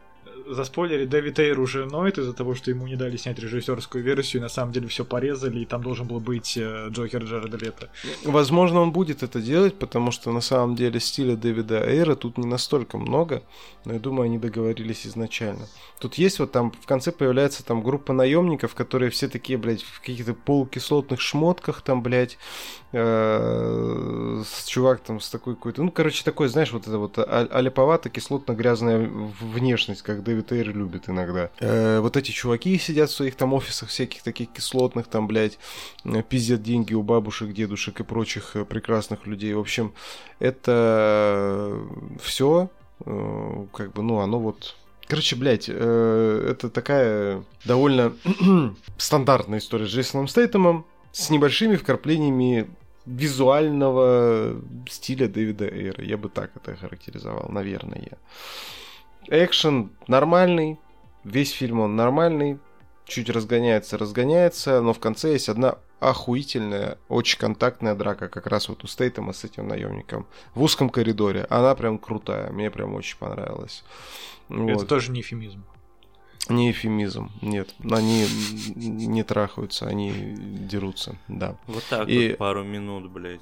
За спойлеры Дэвид Эйр уже ноет из-за того, что ему не дали снять режиссерскую версию, и на самом деле все порезали, и там должен был быть э, Джокер Джареда Лето. Возможно, он будет это делать, потому что на самом деле стиля Дэвида Эйра тут не настолько много, но я думаю, они договорились изначально. Тут есть вот там в конце появляется там группа наемников, которые все такие, блядь, в каких-то полукислотных шмотках там, блядь, э, с чувак там с такой какой-то, ну, короче, такой, знаешь, вот это вот а- аляповато кислотно-грязная внешность, как Дэвид Эйр любит иногда. Э, вот эти чуваки сидят в своих там офисах всяких таких кислотных, там, блядь, э, пиздят деньги у бабушек, дедушек и прочих э, прекрасных людей. В общем, это все, как бы, ну, оно вот Короче, блядь, э, это такая довольно (clears throat) стандартная история с Джейсоном Стейтемом с небольшими вкраплениями визуального стиля Дэвида Эйра. Я бы так это характеризовал, наверное. Экшен нормальный, весь фильм он нормальный, чуть разгоняется, разгоняется, но в конце есть одна охуительная, очень контактная драка, как раз вот у Стейтема с этим наемником в узком коридоре. Она прям крутая, мне прям очень понравилась. Это вот. тоже не эфемизм. Не эфемизм, нет. Они не трахаются, они дерутся, да. Вот так и... вот пару минут, блядь.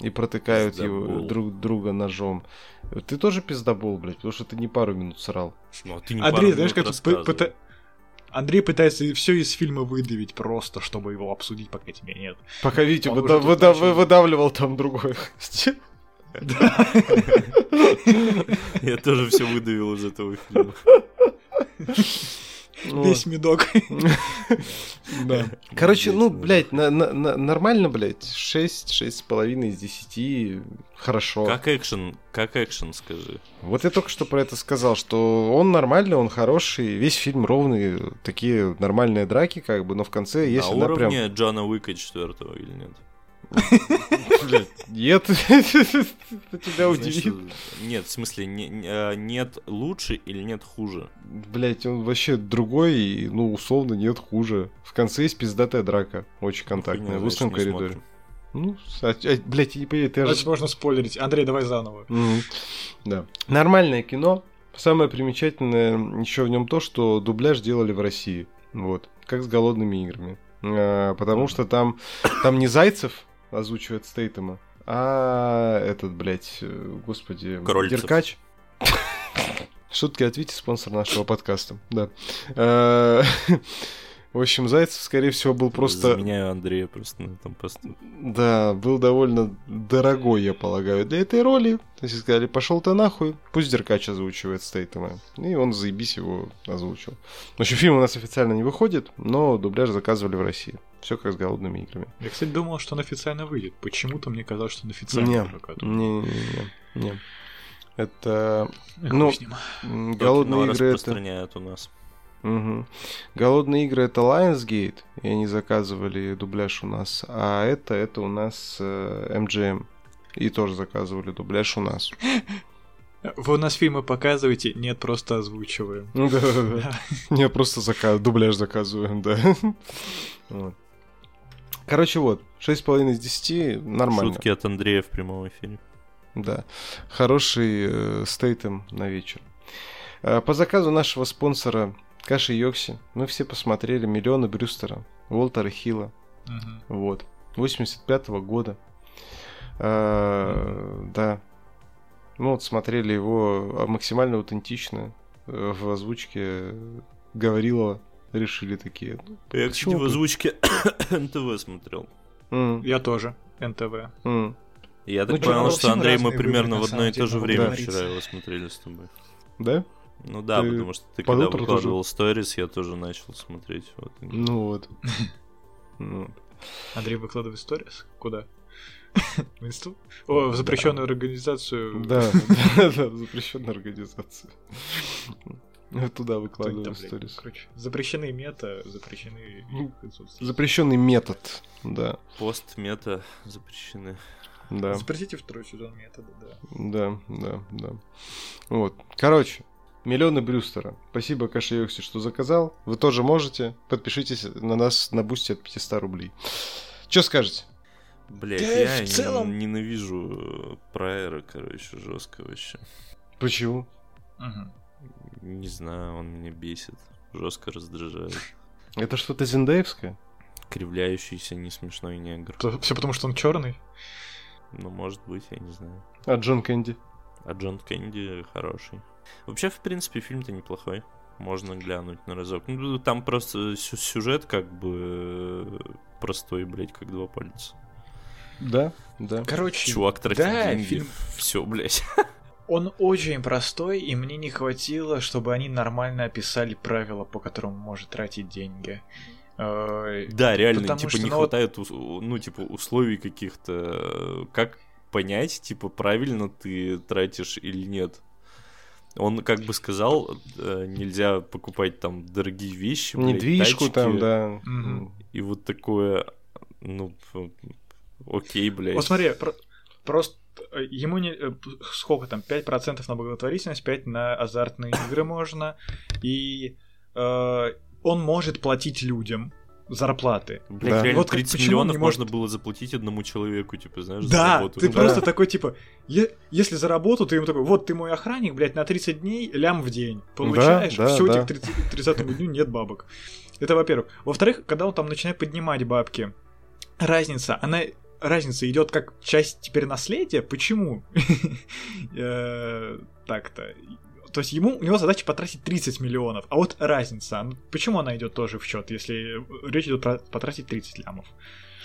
И протыкают его друг друга ножом. Ты тоже пиздобол, блядь, потому что ты не пару минут срал. Ну, а ты не Андрей, знаешь, как пыта... Андрей пытается все из фильма выдавить просто, чтобы его обсудить, пока тебя нет. Пока Витя выда- выда- выдавливал там другой. Я тоже все выдавил из этого фильма. (laughs) Весь медок. (laughs) Да. Короче, ну, блядь, нормально, блядь. 6, 6,5 из 10. Хорошо. Как экшен, как экшен, скажи. Вот я только что про это сказал, что он нормальный, он хороший, весь фильм ровный, такие нормальные драки, как бы, но в конце есть... На уровне Джона Уика четвертого или нет? Нет, это тебя удивит. Нет, в смысле, а, нет лучше или нет хуже? Блять, он вообще другой, ну, условно, нет хуже. В конце есть пиздатая драка, очень контактная, в узком коридоре. Ну, а, а, блядь, не поверь, ты Значит, можно спойлерить. Андрей, давай заново. Да. Нормальное кино. Самое примечательное еще в нем то, что дубляж делали в России. Вот. Как с голодными играми. А, потому что там, там не Зайцев озвучивает Стейтема, а этот, блядь, э, господи, Крольцев. Деркач. Шутки от Вити, спонсор нашего подкаста. Да. (laughs) В общем, Зайцев, скорее всего, был просто... Заменяю Андрея просто на этом посту. Да, был довольно дорогой, я полагаю, для этой роли. То есть сказали, пошел ты нахуй, пусть Деркач озвучивает Стейтема. И он, заебись, его озвучил. В общем, фильм у нас официально не выходит, но дубляж заказывали в России. Все как с голодными играми. Я, кстати, думал, что он официально выйдет. Почему-то мне казалось, что он официально не, не, не, не, не. Это... Эх, ну, голодные игры это... у нас. Угу. Голодные игры это Lionsgate, и они заказывали дубляж у нас, а это, это у нас э, MGM. И тоже заказывали дубляж у нас. (laughs) Вы у нас фильмы показываете? Нет, просто озвучиваем. Да, да, да. Нет, (laughs) просто заказ... дубляж заказываем, да. (laughs) Короче, вот, 6,5 из 10 нормально. Шутки от Андрея в прямом эфире. Да, хороший э, стейтем на вечер. Э, по заказу нашего спонсора Каши Йокси мы все посмотрели «Миллионы Брюстера», Уолтера Хилла. Угу. Вот. 85 -го года. Э, да. Ну вот смотрели его максимально аутентично э, в озвучке Говорилова решили такие. Ну, Я, кстати, в озвучке (coughs) НТВ смотрел. Mm. Я тоже. НТВ. Mm. Я так ну, понял, что Андрей мы примерно в одно и то же время вчера его смотрели с тобой. Да? Ну да, ты потому что ты когда выкладывал сторис, я тоже начал смотреть. Вот. Ну вот. Ну. Андрей выкладывает сторис? Куда? (laughs) В инсту? О, в запрещенную организацию. Да, (laughs) да, да, в запрещенную организацию. Туда выкладываю сторис. Короче, запрещены мета, запрещены ну, Запрещенный метод, да. Пост мета запрещены. Да. Запросите второй сезон метода, да. Да, да, да. Вот. Короче, Миллионы Брюстера. Спасибо Каше Йокси, что заказал. Вы тоже можете. Подпишитесь на нас на бусте от 500 рублей. Что скажете? Блять, да я в целом... ненавижу Прайера, короче, жестко вообще. Почему? Угу. Не знаю, он меня бесит. Жестко раздражает. (laughs) Это что-то зиндаевское? Кривляющийся, не смешной негр. Все потому, что он черный. Ну, может быть, я не знаю. А Джон Кэнди? А Джон Кэнди хороший. Вообще, в принципе, фильм-то неплохой. Можно глянуть на разок. Ну, там просто сю- сюжет как бы э, простой, блядь, как два пальца. Да, да. Короче, Чувак тратит да, деньги. фильм Все, блядь. Он очень простой, и мне не хватило, чтобы они нормально описали правила, по которым может тратить деньги. Э, Да, реально, Потому типа, что, не ну, хватает, ну, типа, условий каких-то. э, Как понять, типа, правильно ты тратишь или нет? Он как бы сказал, э, нельзя покупать там дорогие вещи, блядь, Недвижку тачки там, да. И вот такое, ну, окей, блядь. Вот смотри, про- просто э, ему не... э, Сколько там? 5% на благотворительность, 5% на азартные игры можно. И э, он может платить людям зарплаты. Блядь, Да. реально Вот как- 30 почему миллионов может- можно было заплатить одному человеку, типа, знаешь, за Да, работу. ты Да. просто такой, типа, е- если за работу, ты ему такой, вот ты мой охранник, блядь, на 30 дней лям в день. Получаешь, да, все, да. тебе к 30 30 дню нет бабок. Это во-первых. Во-вторых, когда он там начинает поднимать бабки, разница, она разница идет как часть теперь наследия. Почему? (laughs) Э, Так-то. То есть ему, у него задача потратить 30 миллионов, а вот разница, ну, почему она идет тоже в счет, если речь идет про потратить 30 лямов?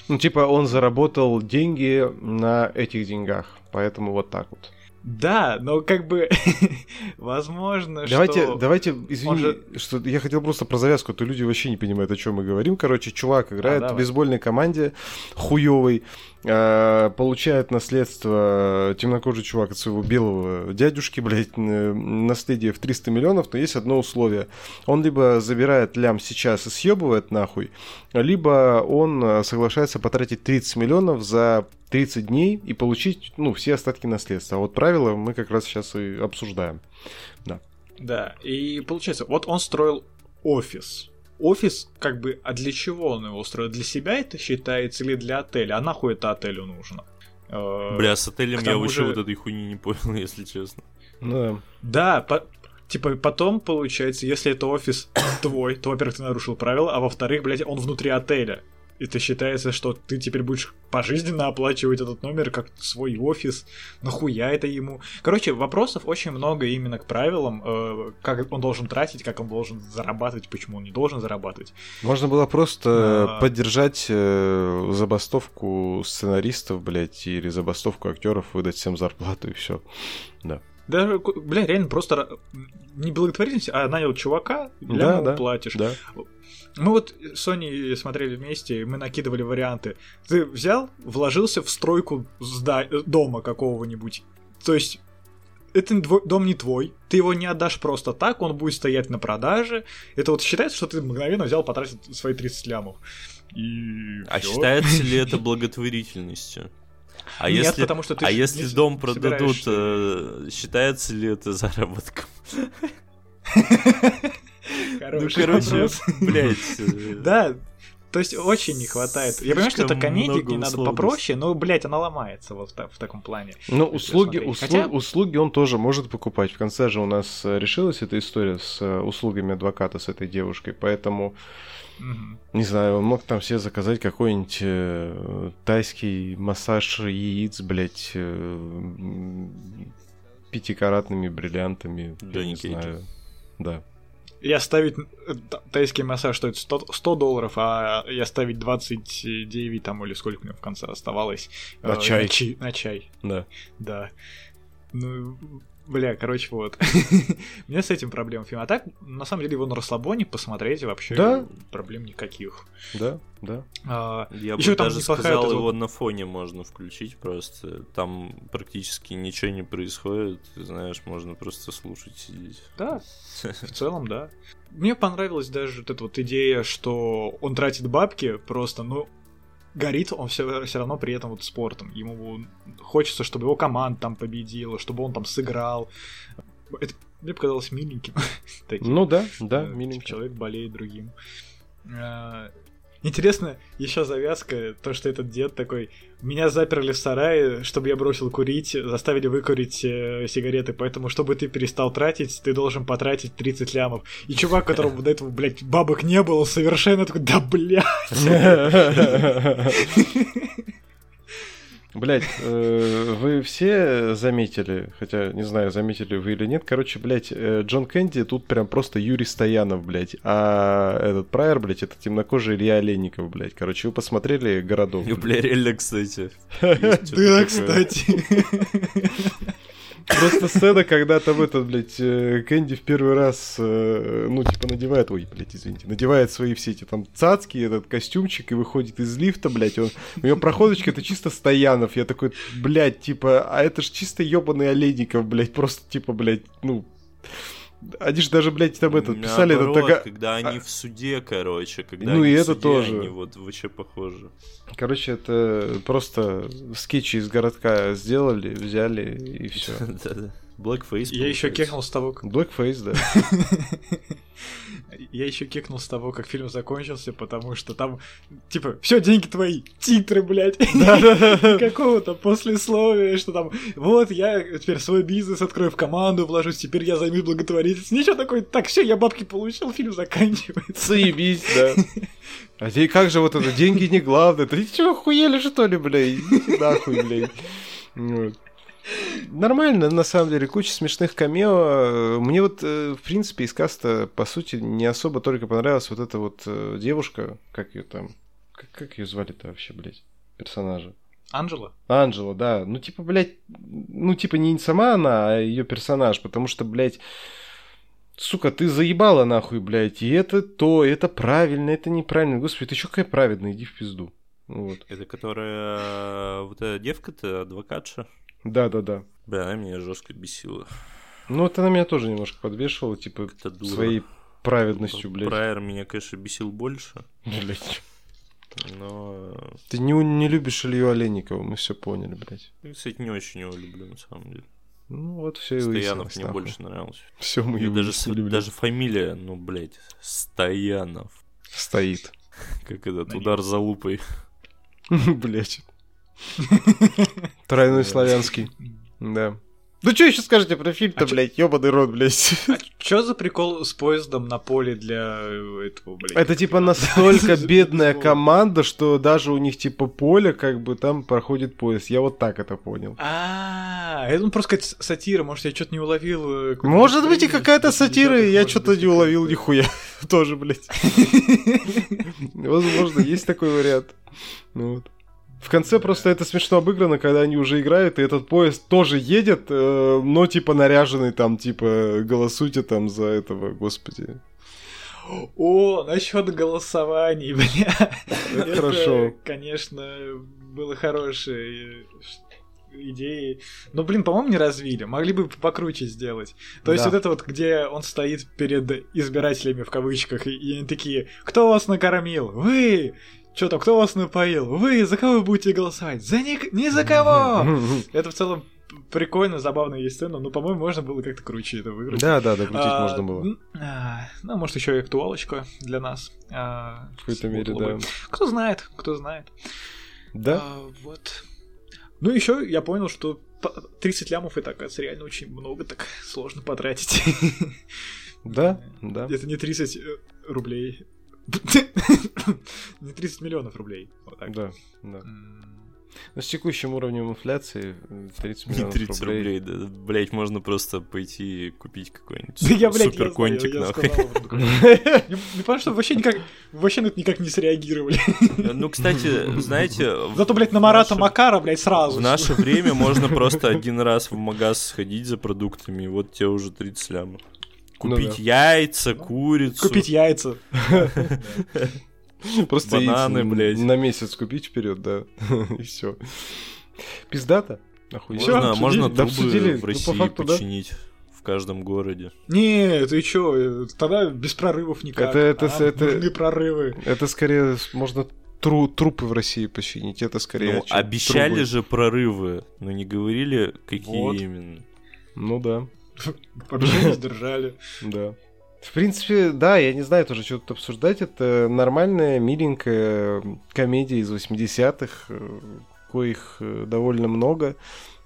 Ну, типа, он заработал деньги на этих деньгах, поэтому вот так вот. Да, но как бы (laughs) возможно, Давайте, что... давайте, извини, же- что я хотел просто про завязку, то люди вообще не понимают, о чем мы говорим. Короче, чувак играет А, в бейсбольной команде, хуёвый, э, получает наследство темнокожий чувак от своего белого дядюшки, блядь, э, наследие в 300 миллионов, но есть одно условие. Он либо забирает лям сейчас и съебывает нахуй, либо он э, соглашается потратить 30 миллионов за 30 дней и получить, ну, все остатки наследства. А вот правила мы как раз сейчас и обсуждаем. Да, и получается, вот он строил офис. Офис, как бы, а для чего он его строил? Для себя это считается или для отеля? А нахуй это отелю нужно? Э, Бля, с отелем я вообще же- вот этой хуйни не понял, (laughs) если честно. Ну, Да, по- типа потом получается, если это офис твой, то, во-первых, ты нарушил правила, а во-вторых, блядь, он внутри отеля. Это считается, что ты теперь будешь пожизненно оплачивать этот номер как свой офис. Нахуя это ему? Короче, вопросов очень много именно к правилам, э, как он должен тратить, как он должен зарабатывать, почему он не должен зарабатывать. Можно было просто А. поддержать э, забастовку сценаристов, блядь, или забастовку актеров, выдать всем зарплату и все. Даже, ку- бля, реально просто не благотворительность, а нанял чувака, Да, ля ему да, платишь. Да. Мы вот с Соней смотрели вместе, и мы накидывали варианты. Ты взял, вложился в стройку зда- э, дома какого-нибудь. То есть это дом не твой, ты его не отдашь просто так, он будет стоять на продаже. Это вот считается, что ты мгновенно взял, потратил свои 30 лямов. И А всё. считается ли это (laughs) благотворительностью? А Нет, если, потому что ты а если дом продадут, собираешься- э, считается ли это заработком? (laughs) Ну, Хороший короче, вопрос. блядь. (laughs) э, Да, то есть очень не хватает. Я понимаю, что это комедия, где надо попроще, но, блядь, она ломается вот в, та- в таком плане. Ну, Если услуги, услу- Хотя- услуги он тоже может покупать. В конце же у нас э, решилась эта история с э, услугами адвоката с этой девушкой, поэтому, не знаю, он мог там себе заказать какой-нибудь э, тайский массаж яиц, блядь, э, пятикаратными бриллиантами. я Донни не знаю. Да. Я ставить э, тайский массаж стоит 100, 100 долларов, а я ставить 29 там или сколько мне в конце оставалось. На э, чай. На, чи- на чай, Да. да. Ну, бля, короче, вот. (laughs) У меня с этим проблем фильм. А так, на самом деле, его на расслабоне посмотреть вообще Да. проблем никаких. Да, да. А, Я бы там даже сказал, эта его вот- на фоне можно включить просто. Там практически ничего не происходит. Ты знаешь, можно просто слушать, сидеть. Да, (laughs) в целом, да. Мне понравилась даже вот эта вот идея, что он тратит бабки просто, но горит он все, все равно при этом вот спортом. Ему хочется, чтобы его команда там победила, чтобы он там сыграл. Это мне показалось миленьким. (laughs) Ну да, да, Э, миленько. Человек болеет другим. Интересно, еще завязка, то, что этот дед такой, меня заперли в сарае, чтобы я бросил курить, заставили выкурить э, сигареты, поэтому, чтобы ты перестал тратить, ты должен потратить 30 лямов. И чувак, которому до этого, блядь, бабок не было, совершенно такой, да, блядь. (laughs) Блять, э, вы все заметили, хотя не знаю, заметили вы или нет, короче, блядь, э, Джон Кэнди тут прям просто Юрий Стоянов, блядь, а этот Прайер, блядь, это темнокожий Илья Олейников, блядь. Короче, вы посмотрели «Городок»? Ну, бля, реально, кстати. (laughs) Да, кстати. (laughs) Просто сцена, когда там этот, блядь, э, Кэнди в первый раз, э, ну, типа, надевает, ой, блядь, извините, надевает свои все эти там цацки, этот костюмчик и выходит из лифта, блядь, он, у него проходочка, это чисто Стоянов, я такой, блядь, типа, а это ж чисто ебаный Олейников, блядь, просто, типа, блядь, ну, они же даже, блядь, там этот писали Наоборот, это тага... когда они в суде, короче, когда Ну они и в это суде, тоже. они вот вообще похожи. Короче, это просто скетчи из городка сделали, взяли и все. (laughs) Blackface. Я еще кекнул с того, как... Blackface, да. (laughs) Я еще кекнул с того, как фильм закончился, потому что там, типа, все, деньги твои, титры, блядь. (laughs) Какого-то послесловия, что там, вот, я теперь свой бизнес открою в команду, вложусь, теперь я займусь благотворительностью. Ничего такое, так, все, я бабки получил, фильм заканчивается. Заебись, да. (laughs) А те, как же вот это, деньги не главное. Ты чего, охуели что ли, блядь? Нахуй, блядь. Вот. Нормально, на самом деле, куча смешных камео. Мне вот, э, в принципе, из каста, по сути, не особо только понравилась вот эта вот э, девушка, как ее там, как, как ее звали-то вообще, блядь, персонажа? Анжела? Анжела, да. Ну, типа, блядь, ну, типа, не сама она, а ее персонаж, потому что, блядь, сука, ты заебала нахуй, блядь, и это то, и это правильно, это неправильно. Господи, ты чё какая праведная, иди в пизду. Вот. Это которая... э, Вот эта девка-то, адвокатша. Да-да-да. Бля, меня жестко бесила. Ну, вот она меня тоже немножко подвешивала, типа, Это своей праведностью, блядь. Прайер меня, конечно, бесил больше, Блядь. но... Ты не, не любишь Илью Олейникова, мы все поняли, блядь. Я, кстати, не очень его люблю, на самом деле. Ну, вот все и Стоянов мне нахуй. больше нравился. Все мы И его даже, блядь. даже фамилия, ну, блядь, Стоянов. Стоит. (laughs) Как этот На удар за лупой. (laughs) Блять. (laughs) Тройной славянский. Да. Ну что еще скажете про фильм-то, А блядь, ёбаный рот, блядь. А чё за прикол с поездом на поле для этого, блядь? Это типа настолько (laughs) бедная команда, что даже у них типа поле, как бы там проходит поезд. Я вот так это понял. А, это ну, просто какая-то сатира, может, я что-то не уловил. э, Может быть и какая-то сатира, я что-то не уловил нихуя. (laughs) Тоже, блядь. Возможно, есть такой вариант. Ну вот. В конце просто это смешно обыграно, когда они уже играют, и этот поезд тоже едет, э, но типа наряженный там, типа, голосуйте там за этого, господи. О, насчет голосований, (laughs) бля. Это, хорошо. конечно, было хорошей э, идеей. Но, блин, по-моему, не развили. Могли бы покруче сделать. То есть Да. вот это вот, где он стоит перед избирателями в кавычках, и, и они такие, кто вас накормил? Вы! Что там, кто вас напоил? Вы! За кого будете голосовать? За ник... ни за кого! (laughs) Это в целом прикольно, забавная есть сцена, но, по-моему, можно было как-то круче это выиграть. Да, да, докрутить А, можно было. а, Ну, может, еще и актуалочка для нас. а, В какой-то мере, да. Кто знает, кто знает. Да? А, вот. Ну, еще я понял, что по- 30 лямов это, оказывается, реально очень много, так сложно потратить. (laughs) Да, (laughs) да. Это не 30 э, рублей. Не 30 миллионов рублей. Вот так. Да, да. Но с текущим уровнем инфляции э, 30 Не миллионов 30 рублей. рублей, да, блять, можно просто пойти и купить какой-нибудь Да я, блядь, супер не знаю, контик, я нахуй. (laughs) Не потому что вообще никак, вообще на это никак не среагировали. Ну, кстати, знаете, Зато, блядь, на Марата Макара, блядь, сразу. В наше время можно просто один раз в магаз сходить за продуктами, и вот тебе уже 30 лямов. Ну Купить да. яйца, курицу. Купить яйца. (laughs) Просто Бананы, блядь. на месяц купить вперед, да. (laughs) И все. Пиздата. Можно, можно трубы. Ну, в по России починить в каждом городе. Не, ты чё, э, тогда без прорывов никак. Это- это- А, это- Нужны прорывы. Это скорее можно тру- трупы в России починить. Это скорее. Ну, обещали трубы. же прорывы, но не говорили, какие Вот. именно. Ну да, Обещали, сдержали. да. В принципе, да, я не знаю тоже, что тут обсуждать. Это нормальная, миленькая комедия из 80-х, э, коих э, довольно много.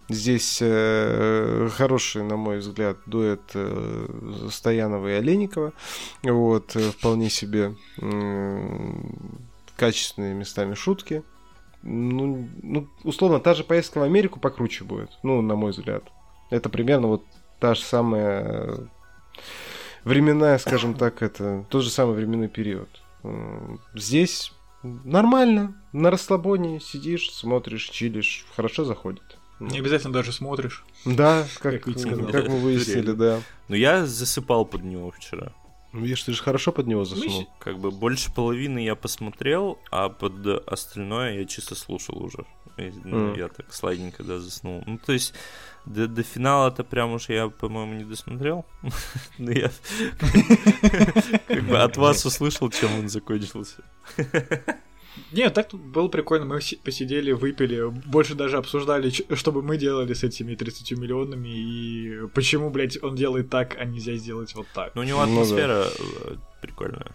Здесь э, хороший, на мой взгляд, дуэт э, Стоянова и Олейникова. Вот, э, вполне себе э, качественные местами шутки. Ну, ну, условно, та же поездка в Америку покруче будет, ну, на мой взгляд. Это примерно вот та же самая временная, скажем так, это тот же самый временной период. Э, Здесь нормально, на расслабоне сидишь, смотришь, чилишь, хорошо заходит. Ну, Не обязательно даже смотришь. Да, как, Как как мы выяснили, да. Но я засыпал под него вчера. Ну, Видишь, ты же хорошо под него заснул. Как бы больше половины я посмотрел, а под остальное я чисто слушал уже. И, ну, Мгм. Я так слайдненько, да, заснул. Ну, то есть, до, до финала-то прям уж я, по-моему, не досмотрел. (laughs) Но я (laughs) как бы от вас услышал, чем он закончился. (laughs) Не, так тут было прикольно. Мы си- посидели, выпили, больше даже обсуждали, что бы мы делали с этими 30 миллионами и почему, блядь, он делает так, а нельзя сделать вот так. Но у него Ну да. атмосфера э, прикольная.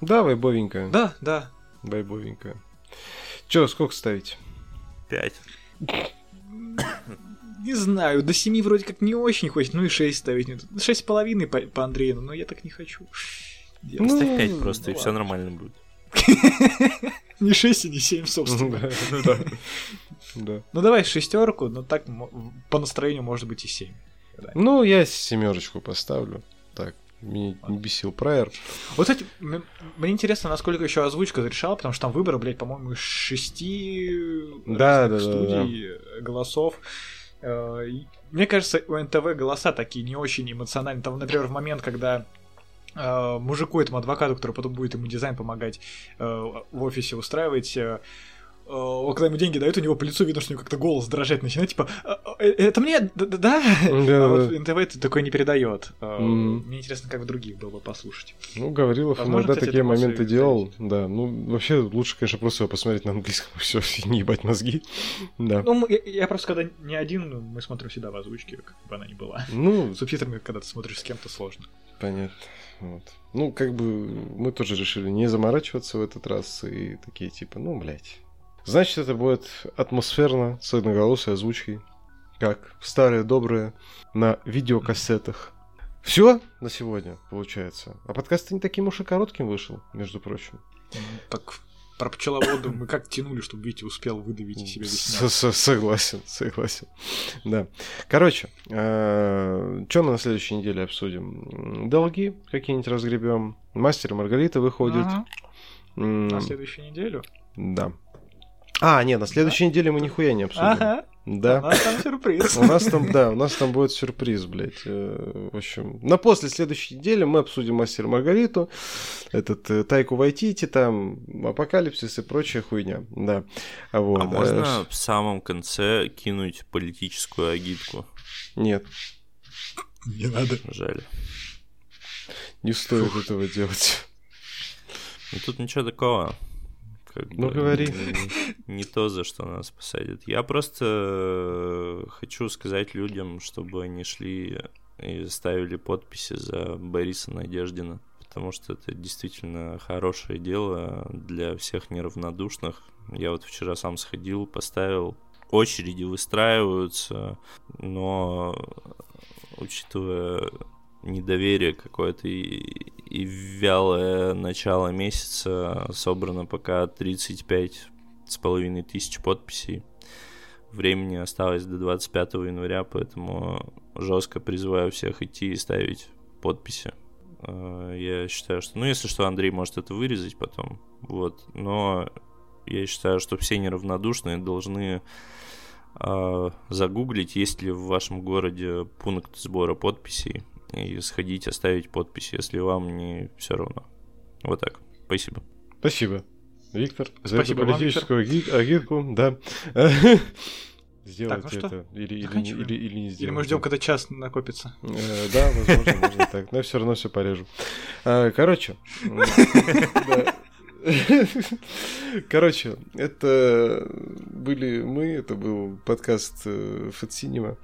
Да, вайбовенькая. Да, да. Вайбовенькая. Че, сколько ставить? Пять. (coughs) Не знаю, до 7 вроде как не очень хочется, ну и 6 ставить. Шесть с половиной по, по Андрею, но я так не хочу. делать. Ну, Ставь пять просто, и ну все ладно. нормально будет. (laughs) (laughs) Не 6 и не 7, собственно. Да, (laughs) да. Да. Ну давай шестерку, но так по настроению может быть и 7. Ну, я семерочку поставлю. Так, меня не бесил прайер. Вот, кстати, мне интересно, насколько еще озвучка зарешала, потому что там выборы, блядь, по-моему, из шести Да, разных да, да, студий э, голосов. Э, Мне кажется, у НТВ голоса такие не очень эмоциональные. Там, например, в момент, когда э, мужику, этому адвокату, который потом будет ему дизайн помогать э, в офисе устраивать, э, э, когда ему деньги дают, у него по лицу видно, что у него как-то голос дрожать начинает, типа, «А, а, э, это мне, да? да, да?» Да, А вот. НТВ это такое не передает. Э. Мне интересно, как в других было бы послушать. Ну, Гаврилов иногда такие моменты делал. Да, ну, вообще лучше, конечно, просто его посмотреть на английском, (laughs) все, и не ебать мозги. Да. Ну, я, я просто когда не один, ну, мы смотрим всегда в озвучке, как бы она ни была. Ну, С субтитрами, когда ты смотришь с кем-то, сложно. понятно. Вот. Ну, как бы мы тоже решили не заморачиваться в этот раз и такие типа, ну, блядь. Значит, это будет атмосферно, с одноголосой озвучкой, как старые добрые на видеокассетах. Все на сегодня, получается. А подкаст не таким уж и коротким вышел, между прочим. Так, про пчеловоду мы как тянули, чтобы Витя успел выдавить из себя весь Согласен, согласен. Да. Короче, что мы на следующей неделе обсудим? Долги какие-нибудь разгребем. Мастер и Маргарита выходит. На следующую неделю. Да. А, нет, на следующей неделе мы нихуя не обсудим. Ага, у Да. нас там сюрприз. У нас там, да, у нас там будет сюрприз, блядь. Э, В общем, на после следующей недели мы обсудим Мастер Маргариту, этот э, Тайку Вайтити, там, Апокалипсис и прочая хуйня. Да. Вот. А э, можно в самом конце кинуть политическую агитку? Нет, Не надо. Жаль. не стоит этого делать. Ну тут ничего такого. Как Ну, бы говори. Не, не то, за что нас посадят. Я просто э, хочу сказать людям, чтобы они шли и ставили подписи за Бориса Надеждина. Потому что это действительно хорошее дело для всех неравнодушных. Я вот вчера сам сходил, поставил. Очереди выстраиваются, но учитывая недоверие какое-то и, и вялое начало месяца собрано пока 35 с половиной тысяч подписей. Времени осталось до 25 января, поэтому жестко призываю всех идти и ставить подписи. Э, Я считаю, что... Ну, если что, Андрей может это вырезать потом. Вот. Но я считаю, что все неравнодушные должны э, загуглить, есть ли в вашем городе пункт сбора подписей, и сходить, оставить подпись, если вам не все равно. Вот так. Спасибо. Спасибо, Виктор, за Спасибо эту вам, политическую аги- агитку. Да. (laughs) Сделайте Так, ну это или, или, или, или не сделайте. Или мы ждем, когда час накопится. Э, Да, возможно, можно так. Но я все равно все порежу. А, Короче. (laughs) Короче, это были мы, это был подкаст Fat Cinema.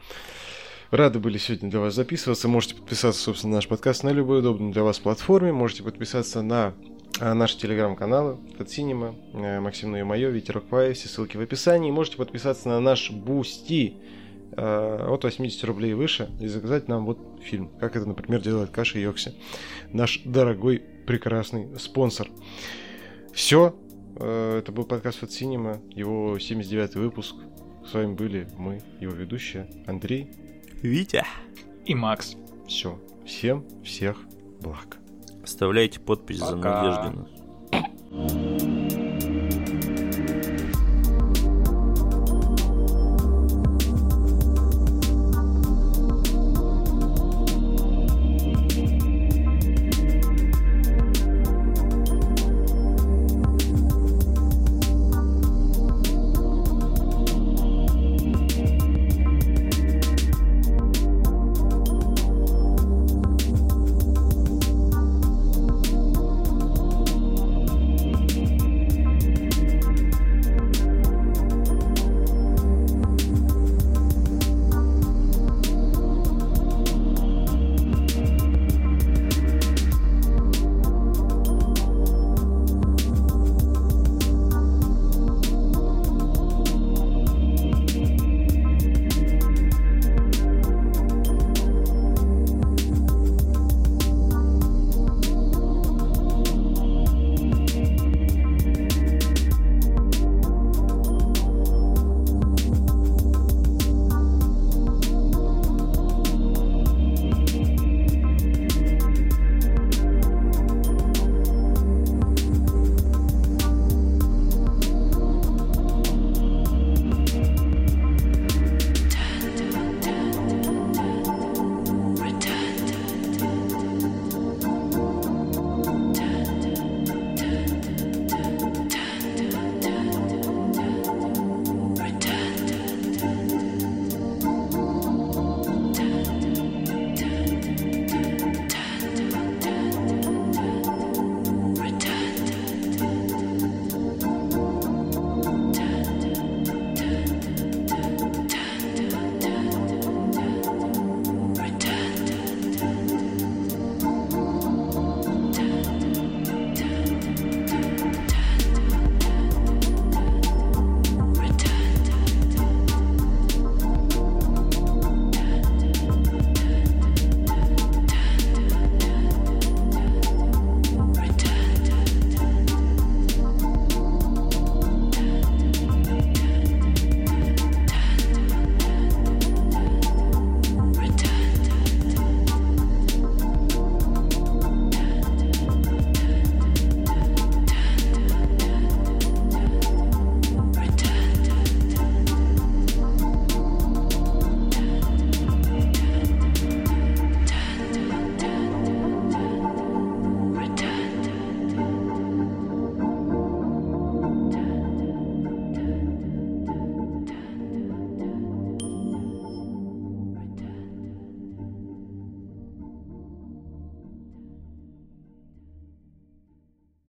Рады были сегодня для вас записываться. Можете подписаться, собственно, на наш подкаст на любой удобной для вас платформе. Можете подписаться на а, наши телеграм-каналы Fat Cinema, э, Максим Ну Мое, Ветерок Пай, все ссылки в описании. Можете подписаться на наш Бусти э, от 80 рублей выше и заказать нам вот фильм, как это, например, делает Каша Йокси, наш дорогой, прекрасный спонсор. Все, э, это был подкаст от Синема, его 79 выпуск. С вами были мы, его ведущие, Андрей, Витя и Макс. Все. Всем всех благ. Оставляйте подпись Пока. за Надеждина.